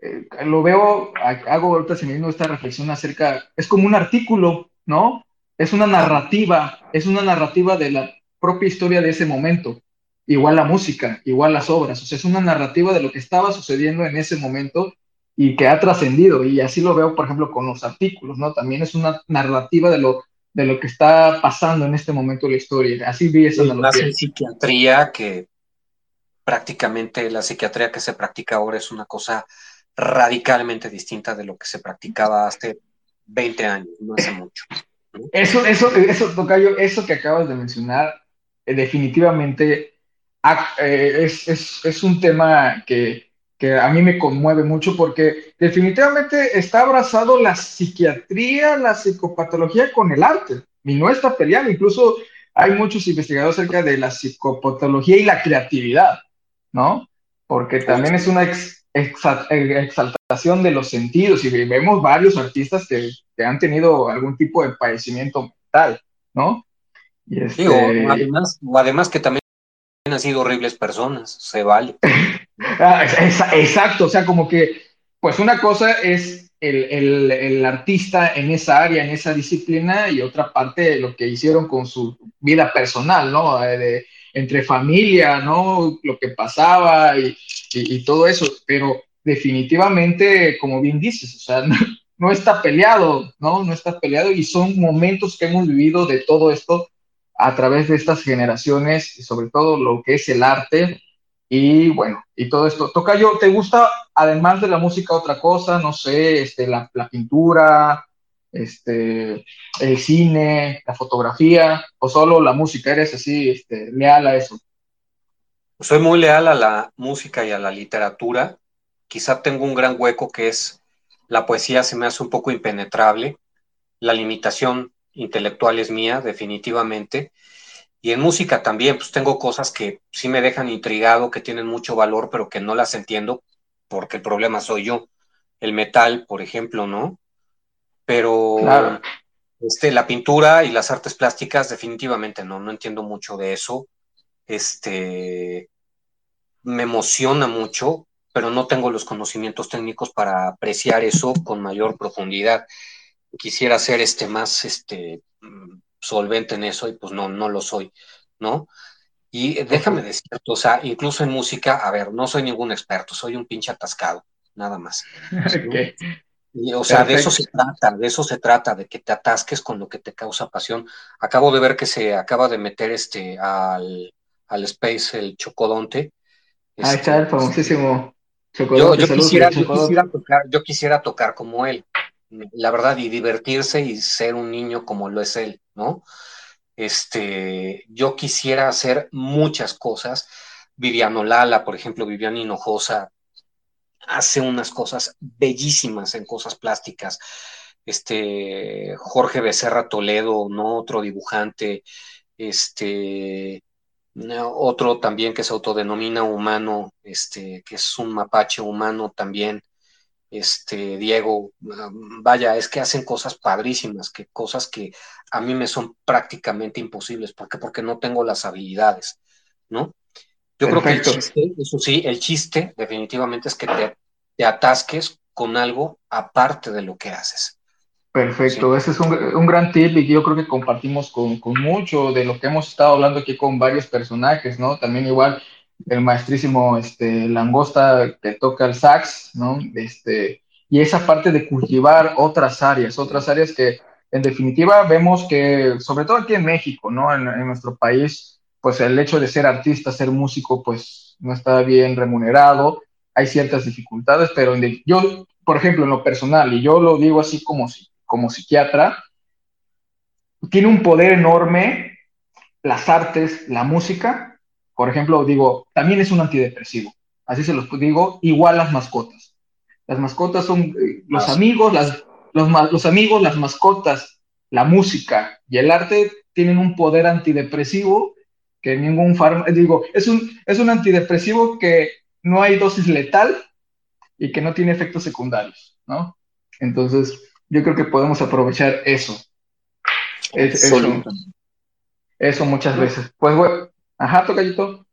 S2: eh, lo veo, hago ahorita se me vino esta reflexión acerca, es como un artículo, ¿no? Es una narrativa, es una narrativa de la propia historia de ese momento. Igual la música, igual las obras, o sea, es una narrativa de lo que estaba sucediendo en ese momento y que ha trascendido. Y así lo veo, por ejemplo, con los artículos, ¿no? También es una narrativa de lo, de lo que está pasando en este momento en la historia. Así vi esa
S3: Más en psiquiatría que prácticamente la psiquiatría que se practica ahora es una cosa radicalmente distinta de lo que se practicaba hace 20 años, no hace mucho.
S2: Eso, eso, eso, Tocayo, eso que acabas de mencionar, eh, definitivamente eh, es, es, es, un tema que, que, a mí me conmueve mucho porque definitivamente está abrazado la psiquiatría, la psicopatología con el arte y no está peleando. Incluso hay muchos investigadores acerca de la psicopatología y la creatividad, ¿no? Porque también es una exaltación de los sentidos y vemos varios artistas que, que han tenido algún tipo de padecimiento mental, ¿no?
S3: Y este... además, o además que también han sido horribles personas, se vale. [LAUGHS]
S2: Ah, exacto, o sea, como que, pues una cosa es el, el, artista en esa área, en esa disciplina, y otra parte lo que hicieron con su vida personal, ¿no? Eh, de, entre familia, ¿no? Lo que pasaba y, y, todo eso, pero definitivamente, como bien dices, o sea, [LAUGHS] no, no está peleado, ¿no? No está peleado y son momentos que hemos vivido de todo esto a través de estas generaciones y sobre todo lo que es el arte y bueno, y todo esto. Tocayo, ¿te gusta además de la música otra cosa? No sé, este, la, pintura, este, el cine, la fotografía o solo la música? ¿Eres así este, leal a eso?
S3: Soy muy leal a la música y a la literatura. Quizá tengo un gran hueco que es la poesía se me hace un poco impenetrable. La limitación intelectual es mía, definitivamente. Y en música también, pues tengo cosas que sí me dejan intrigado, que tienen mucho valor, pero que no las entiendo porque el problema soy yo. El metal, por ejemplo, ¿no? Pero este, la pintura y las artes plásticas, definitivamente no, no entiendo mucho de eso. Este, me emociona mucho, pero no tengo los conocimientos técnicos para apreciar eso con mayor profundidad quisiera ser este más este mm, solvente en eso y pues no, no lo soy, ¿no? Y déjame decirte, o sea, incluso en música, a ver, no soy ningún experto, soy un pinche atascado, nada más. [LAUGHS] o sea, de eso se trata, de eso se trata, de que te atasques con lo que te causa pasión. Acabo de ver que se acaba de meter este al, al Space el Chocodonte.
S2: ah, está el este, famosísimo
S3: Chocodonte. Yo, quisiera, yo, quisiera tocar, yo quisiera tocar como él la verdad, y divertirse y ser un niño como lo es él, ¿no? Este, yo quisiera hacer muchas cosas. Viviano Lala, por ejemplo, Viviana Hinojosa, hace unas cosas bellísimas en cosas plásticas. Este, Jorge Becerra Toledo, ¿no? Otro dibujante, este, otro también que se autodenomina humano, este, que es un mapache humano también, este, Diego, vaya, es que hacen cosas padrísimas, que cosas que a mí me son prácticamente imposibles. ¿Por qué? Porque no tengo las habilidades, ¿no? Yo creo que el chiste, eso sí, el chiste definitivamente es que te, atasques con algo aparte de lo que haces.
S2: Perfecto, ese es un, gran tip y yo creo que compartimos con, con, mucho de lo que hemos estado hablando aquí con varios personajes, ¿no? También igual el maestrísimo este, Langosta que toca el sax, ¿no? Este, y esa parte de cultivar otras áreas, otras áreas que en definitiva vemos que, sobre todo aquí en México, ¿no? En, nuestro país, pues el hecho de ser artista, ser músico, pues no está bien remunerado, hay ciertas dificultades, pero yo, por ejemplo, en lo personal, y yo lo digo así como, como psiquiatra, tiene un poder enorme las artes, la música, por ejemplo, digo, también es un antidepresivo. Así se los digo, igual las mascotas. Las mascotas son eh, los amigos, las, los, los amigos, las mascotas, la música y el arte tienen un poder antidepresivo que ningún fármaco, digo, es un, es un antidepresivo que no hay dosis letal y que no tiene efectos secundarios, ¿no? Entonces, yo creo que podemos aprovechar eso. eso, eso muchas veces. Pues bueno, Ajá, tocayito.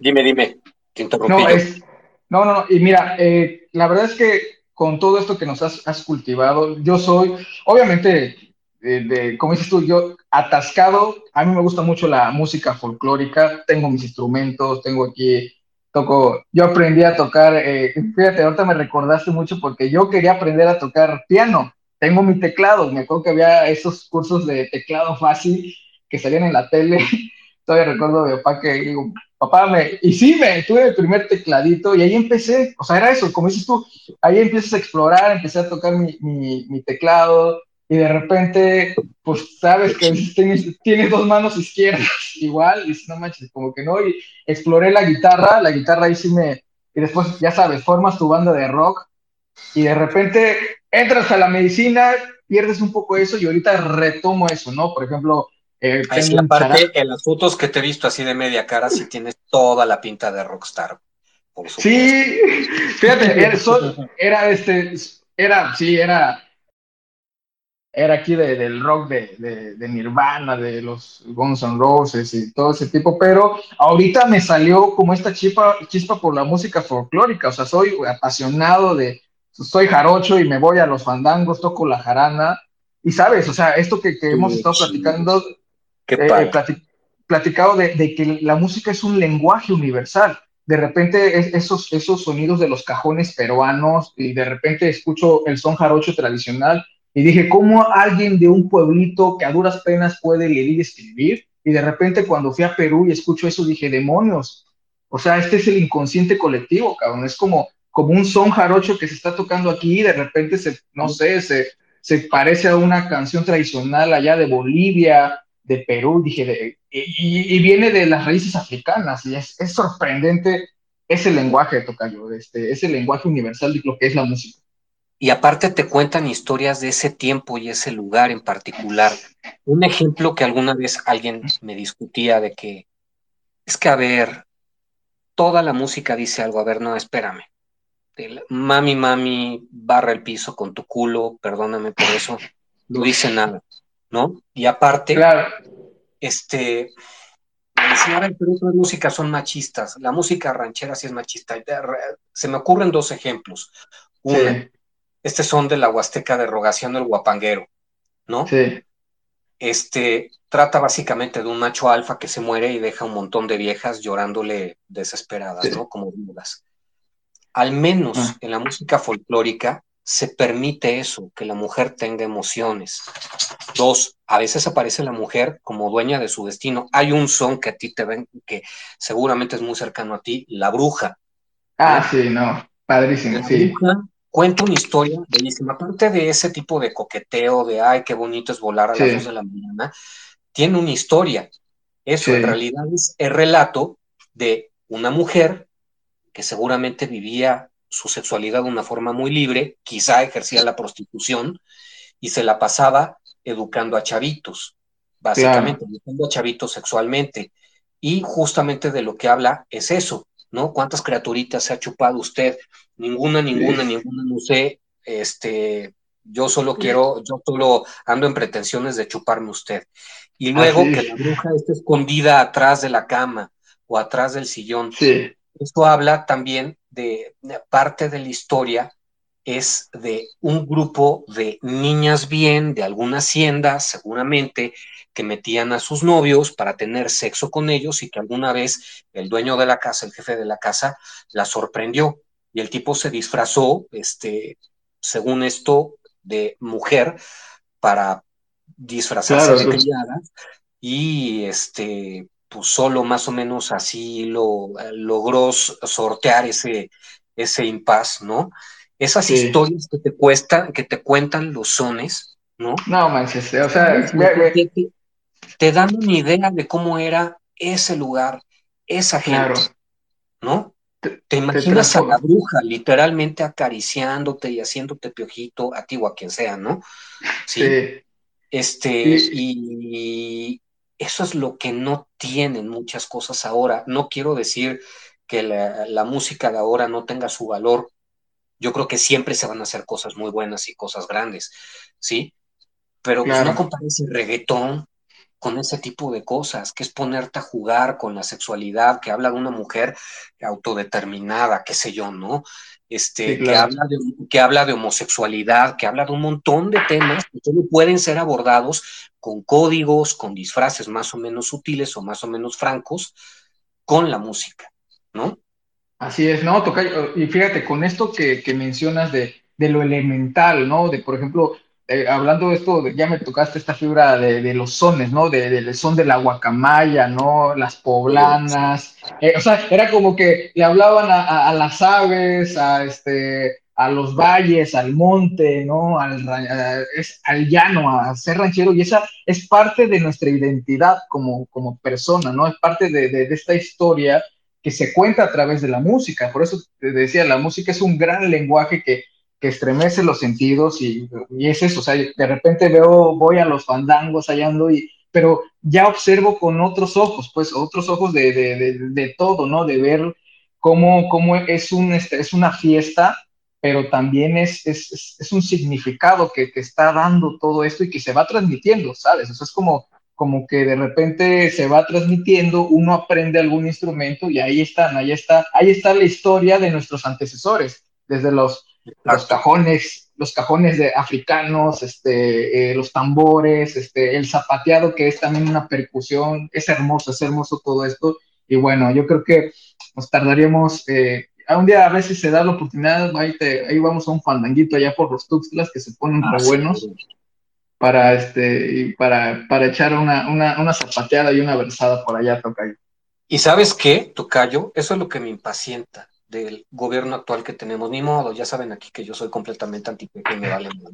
S3: Dime, dime, te
S2: no, es, no, no, y mira, eh, la verdad es que con todo esto que nos has, cultivado, yo soy, obviamente, de, como dices tú, yo atascado, a mí me gusta mucho la música folclórica, tengo mis instrumentos, tengo aquí, toco, yo aprendí a tocar, eh, fíjate, ahorita me recordaste mucho porque yo quería aprender a tocar piano, tengo mi teclado, me acuerdo que había esos cursos de teclado fácil que salían en la tele. [LAUGHS] Todavía recuerdo de papá que digo, papá, me, y sí, me tuve el primer tecladito y ahí empecé, o sea, era eso, como dices tú, ahí empiezas a explorar, empecé a tocar mi, mi, mi teclado y de repente, pues sabes que tienes, tienes, dos manos izquierdas [LAUGHS] igual, y no manches, como que no, y exploré la guitarra, la guitarra ahí sí me, y después, ya sabes, formas tu banda de rock y de repente entras a la medicina, pierdes un poco eso y ahorita retomo eso, ¿no? Por ejemplo,
S3: eh, Ahí parte, en las fotos que te he visto así de media cara, sí tienes toda la pinta de rockstar.
S2: Por sí, fíjate, era, [LAUGHS] era, este, era, sí, era, era aquí de, del rock de, de, Nirvana, de los Guns N' Roses y todo ese tipo, pero ahorita me salió como esta chispa, chispa por la música folclórica, o sea, soy apasionado de, soy jarocho y me voy a los fandangos, toco la jarana, y sabes, o sea, esto que, que hemos estado platicando, eh, platicado de, de, que la música es un lenguaje universal. De repente esos, esos sonidos de los cajones peruanos y de repente escucho el son jarocho tradicional y dije, ¿cómo alguien de un pueblito que a duras penas puede leer y escribir? Y de repente cuando fui a Perú y escucho eso dije, demonios. O sea, este es el inconsciente colectivo, cabrón. Es como, como un son jarocho que se está tocando aquí y de repente se, no sé, se, se parece a una canción tradicional allá de Bolivia, de Perú, dije, y, viene de las raíces africanas, y es, sorprendente ese lenguaje, Tocayo, este, ese lenguaje universal de lo que es la música.
S3: Y aparte te cuentan historias de ese tiempo y ese lugar en particular. Un ejemplo que alguna vez alguien me discutía de que es que, a ver, toda la música dice algo, a ver, no, espérame. mami, mami, barra el piso con tu culo, perdóname por eso, no dice nada. ¿no? Y aparte, este, me decía, a ver, pero otras músicas son machistas, la música ranchera sí es machista. Se me ocurren dos ejemplos. Uno, este son de la Huasteca de Rogación el Guapanguero, ¿no?
S2: Sí.
S3: Este trata básicamente de un macho alfa que se muere y deja un montón de viejas llorándole desesperadas, ¿no? Como viudas. Al menos ah. en la música folclórica se permite eso, que la mujer tenga emociones. Dos, a veces aparece la mujer como dueña de su destino. Hay un son que a ti te ven, que seguramente es muy cercano a ti, La Bruja.
S2: Ah, sí, no, padrísimo, la Bruja
S3: cuenta una historia bellísima. Aparte de ese tipo de coqueteo, de ay, qué bonito es volar a las dos de la mañana, tiene una historia. Eso en realidad es el relato de una mujer que seguramente vivía su sexualidad de una forma muy libre, quizá ejercía la prostitución y se la pasaba educando a chavitos, básicamente, educando a chavitos sexualmente. Y justamente de lo que habla es eso, ¿no? ¿Cuántas criaturitas se ha chupado usted? Ninguna, ninguna, ninguna, no sé, este, yo solo quiero, yo solo ando en pretensiones de chuparme usted. Y luego que la bruja esté escondida atrás de la cama o atrás del sillón.
S2: Sí.
S3: Esto habla también de, parte de la historia es de un grupo de niñas bien de alguna hacienda, seguramente, que metían a sus novios para tener sexo con ellos y que alguna vez el dueño de la casa, el jefe de la casa, la sorprendió y el tipo se disfrazó, este, según esto, de mujer para disfrazarse de criada y este pues solo más o menos así lo eh, logró sortear ese, ese impasse, ¿no? Esas historias que te cuestan, que te cuentan los sones, ¿no?
S2: No manches, o sea,
S3: te, dan una idea de cómo era ese lugar, esa gente, ¿no? Te, imaginas a la bruja literalmente acariciándote y haciéndote piojito a ti o a quien sea, ¿no? Sí. Este, y, eso es lo que no tienen muchas cosas ahora. No quiero decir que la, música de ahora no tenga su valor. Yo creo que siempre se van a hacer cosas muy buenas y cosas grandes, ¿sí? Pero pues, no compares el reggaetón con ese tipo de cosas, que es ponerte a jugar con la sexualidad, que habla de una mujer autodeterminada, qué sé yo, ¿no? Este, que, habla de, que habla de homosexualidad, que habla de un montón de temas que solo pueden ser abordados con códigos, con disfraces más o menos sutiles o más o menos francos, con la música, ¿no?
S2: Así es, no, toca, y fíjate, con esto que, mencionas de, de, lo elemental, ¿no? De, por ejemplo, eh, hablando de esto, ya me tocaste esta fibra de, los sones, ¿no? del son de la guacamaya, ¿no? Las poblanas. Eh, o sea, era como que le hablaban a, las aves, a, este, a los valles, al monte, ¿no? Al, al llano, a ser ranchero. Y esa es parte de nuestra identidad como, como persona, ¿no? Es parte de, de esta historia que se cuenta a través de la música. Por eso te decía, la música es un gran lenguaje que que estremece los sentidos y, y, es eso, o sea, de repente veo, voy a los fandangos, allá ando, y, pero ya observo con otros ojos, pues otros ojos de, de, de, todo, ¿no? De ver cómo, cómo es, un, este, es una fiesta, pero también es, es, es un significado que, que, está dando todo esto y que se va transmitiendo, ¿sabes? O sea, es como, como que de repente se va transmitiendo, uno aprende algún instrumento y ahí están, ahí está, ahí está la historia de nuestros antecesores, desde los los cajones, los cajones de africanos, este, eh, los tambores, este, el zapateado, que es también una percusión, es hermoso, es hermoso todo esto. Y bueno, yo creo que nos tardaríamos, eh, a un día a si se da la oportunidad, ahí, ahí vamos a un fandanguito allá por los Tuxtlas que se ponen ah, re buenos. Para, este, para, para echar una, una, una zapateada y una versada por allá, Tocayo.
S3: ¿Y sabes qué, Tocayo? Eso es lo que me impacienta del gobierno actual que tenemos. Ni modo, ya saben aquí que yo soy completamente anti y me vale ¿no?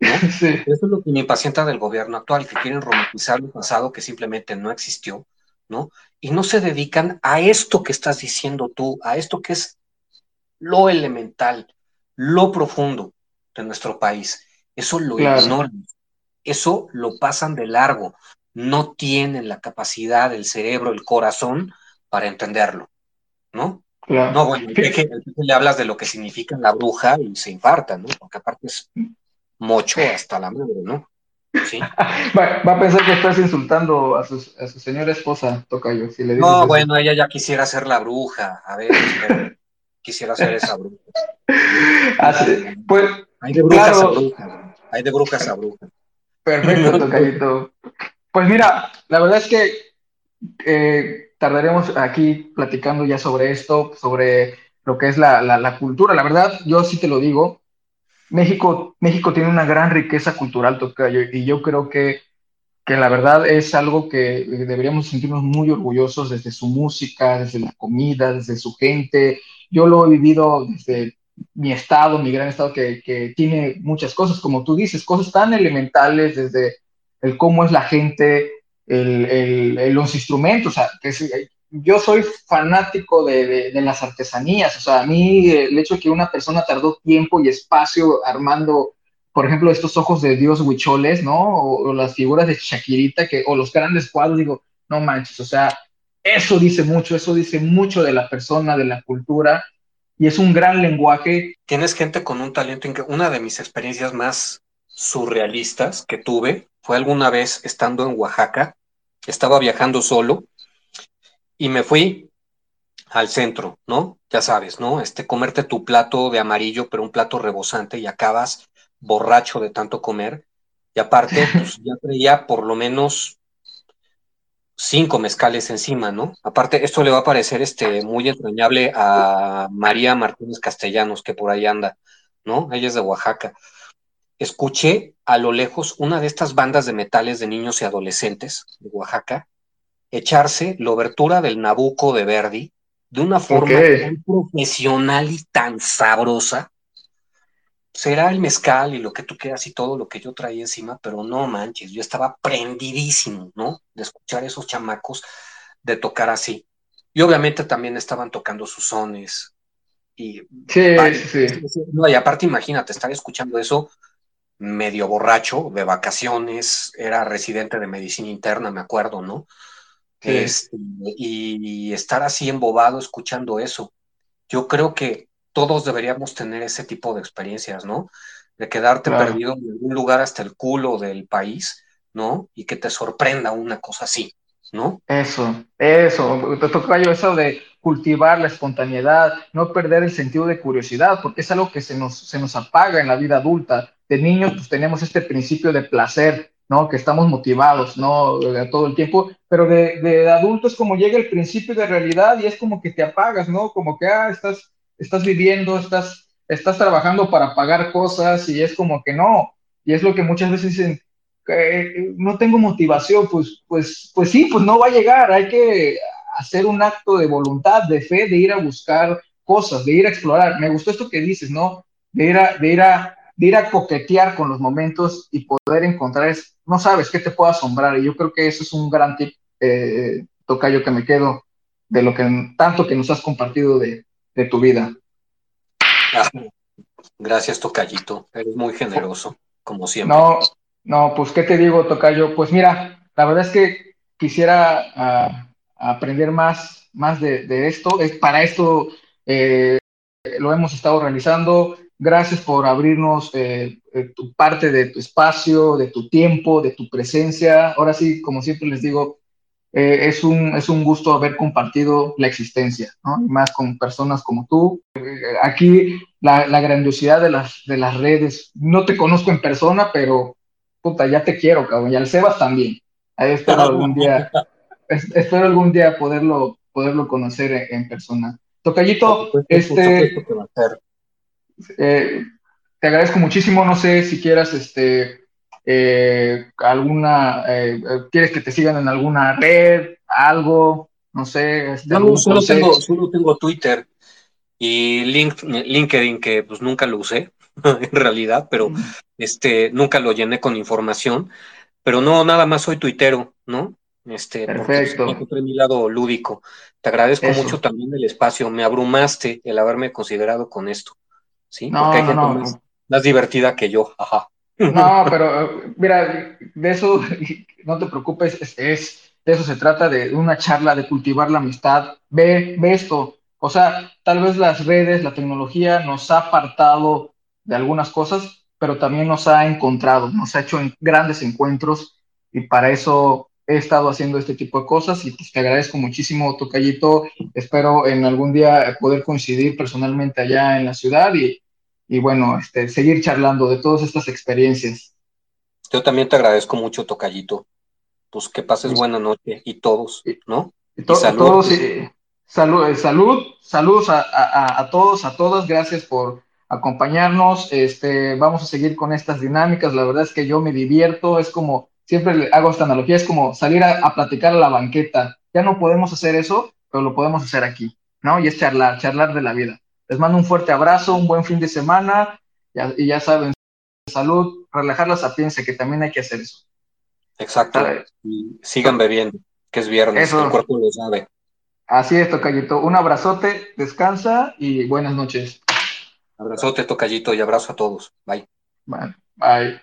S3: [LAUGHS] Eso es lo que me impacienta del gobierno actual, que quieren romantizar un pasado que simplemente no existió, ¿no? Y no se dedican a esto que estás diciendo tú, a esto que es lo elemental, lo profundo de nuestro país. Eso lo ignoran, eso lo pasan de largo, no tienen la capacidad, el cerebro, el corazón para entenderlo, ¿no? No, bueno, que, le hablas de lo que significa la bruja y se infarta, ¿no? Porque aparte es mocho hasta la madre, ¿no?
S2: ¿Sí? [LAUGHS] Va, a pensar que estás insultando a su, a su señora esposa, Tocayo. Si le
S3: no, bueno, ella ya quisiera ser la bruja. A ver, quisiera ser esa bruja. [LAUGHS]
S2: Así, pues,
S3: Hay de brujas a brujas. Hay de brujas a brujas.
S2: Perfecto, [LAUGHS] Tocayito. Pues mira, la verdad es que eh, tardaremos aquí platicando ya sobre esto, sobre lo que es la, la, cultura. La verdad, yo sí te lo digo, México, México tiene una gran riqueza cultural, Tocayo, y yo creo que, que la verdad es algo que deberíamos sentirnos muy orgullosos desde su música, desde la comida, desde su gente. Yo lo he vivido desde mi estado, mi gran estado, que, que tiene muchas cosas, como tú dices, cosas tan elementales desde el cómo es la gente, el, los instrumentos, o sea, que yo soy fanático de, de, las artesanías, o sea, a mí el hecho de que una persona tardó tiempo y espacio armando, por ejemplo, estos ojos de Dios huicholes, ¿no? O, las figuras de Shakirita, que, o los grandes cuadros, digo, no manches, o sea, eso dice mucho, eso dice mucho de la persona, de la cultura, y es un gran lenguaje.
S3: Tienes gente con un talento, una de mis experiencias más surrealistas que tuve fue alguna vez estando en Oaxaca, estaba viajando solo y me fui al centro, ¿no? Ya sabes, ¿no? Este, comerte tu plato de amarillo, pero un plato rebosante y acabas borracho de tanto comer. Y aparte, [LAUGHS] pues ya traía por lo menos cinco mezcales encima, ¿no? Aparte, esto le va a parecer este, muy entrañable a María Martínez Castellanos, que por ahí anda, ¿no? Ella es de Oaxaca escuché a lo lejos una de estas bandas de metales de niños y adolescentes de Oaxaca echarse la obertura del Nabucco de Verdi de una forma tan profesional y tan sabrosa. Será el mezcal y lo que tú quieras y todo lo que yo traía encima, pero no manches, yo estaba prendidísimo, ¿no? De escuchar esos chamacos, de tocar así. Y obviamente también estaban tocando sus sones. Y,
S2: sí, sí.
S3: No, y aparte, imagínate, estar escuchando eso medio borracho, de vacaciones, era residente de medicina interna, me acuerdo, ¿no? Este, y, estar así embobado escuchando eso. Yo creo que todos deberíamos tener ese tipo de experiencias, ¿no? De quedarte perdido en algún lugar hasta el culo del país, ¿no? Y que te sorprenda una cosa así, ¿no?
S2: Eso, eso, te toca yo eso de cultivar la espontaneidad, no perder el sentido de curiosidad, porque es algo que se nos, se nos apaga en la vida adulta de niños pues tenemos este principio de placer, ¿no? Que estamos motivados, ¿no? todo el tiempo, pero de, de adultos como llega el principio de realidad y es como que te apagas, ¿no? Como que, ah, estás, estás viviendo, estás, estás trabajando para pagar cosas y es como que no. Y es lo que muchas veces dicen, eh, no tengo motivación, pues, pues, pues sí, pues no va a llegar, hay que hacer un acto de voluntad, de fe, de ir a buscar cosas, de ir a explorar. Me gustó esto que dices, ¿no? De ir a, de ir a, de ir a coquetear con los momentos y poder encontrar, es, no sabes qué te puede asombrar. Y yo creo que eso es un gran tip, eh, tocayo, que me quedo de lo que tanto que nos has compartido de, de tu vida.
S3: Gracias, Tocayito. Eres muy generoso, como siempre.
S2: No, no, pues, ¿qué te digo, Tocayo? Pues mira, la verdad es que quisiera uh, aprender más, más de, de, esto. Es, para esto eh, lo hemos estado realizando. Gracias por abrirnos eh, eh, tu parte de tu espacio, de tu tiempo, de tu presencia. Ahora sí, como siempre les digo, eh, es, un, es un gusto haber compartido la existencia, ¿no? Y más con personas como tú. Eh, aquí la, la, grandiosidad de las, de las redes, no te conozco en persona, pero puta, ya te quiero, cabrón, y al Sebas también. Ahí espero [LAUGHS] algún día, es, espero algún día poderlo, poderlo conocer en, en persona. Tocayito, este, eh, te agradezco muchísimo, no sé si quieras, este, eh, alguna, eh, quieres que te sigan en alguna red, algo, no sé. Este,
S3: no, solo, tengo, solo tengo Twitter y link, LinkedIn, que pues nunca lo usé, [LAUGHS] en realidad, pero mm. este, nunca lo llené con información, pero no, nada más soy tuitero, ¿no? Este,
S2: Perfecto.
S3: Porque mi lado lúdico. Te agradezco Eso. mucho también el espacio, me abrumaste el haberme considerado con esto, ¿sí?
S2: No,
S3: porque hay
S2: no,
S3: gente
S2: no.
S3: Más, más divertida que yo, ajá.
S2: No, pero mira, de eso no te preocupes, es, de eso se trata, de una charla, de cultivar la amistad. Ve, ve esto, o sea, tal vez las redes, la tecnología nos ha apartado de algunas cosas, pero también nos ha encontrado, nos ha hecho grandes encuentros y para eso he estado haciendo este tipo de cosas y pues te agradezco muchísimo, Tocayito. Espero en algún día poder coincidir personalmente allá en la ciudad y, y bueno, este, seguir charlando de todas estas experiencias.
S3: Yo también te agradezco mucho, Tocayito. Pues que pases buena noche y todos, ¿no?
S2: Y, to y salud. Todos, y, salud, salud, saludos a, a, a, todos, a todas. Gracias por acompañarnos. Este, vamos a seguir con estas dinámicas. La verdad es que yo me divierto. Es como, siempre hago esta analogía, es como salir a, a platicar a la banqueta. Ya no podemos hacer eso, pero lo podemos hacer aquí, ¿no? Y es charlar, charlar de la vida. Les mando un fuerte abrazo, un buen fin de semana ya, y ya saben, salud, relajar la sapiencia, que también hay que hacer eso.
S3: Exacto. Y sigan bebiendo, que es viernes, eso. el cuerpo lo sabe.
S2: Así es, Tocayito. Un abrazote, descansa y buenas noches.
S3: Abrazote, Tocayito, y abrazo a todos. Bye.
S2: Bye. Bye.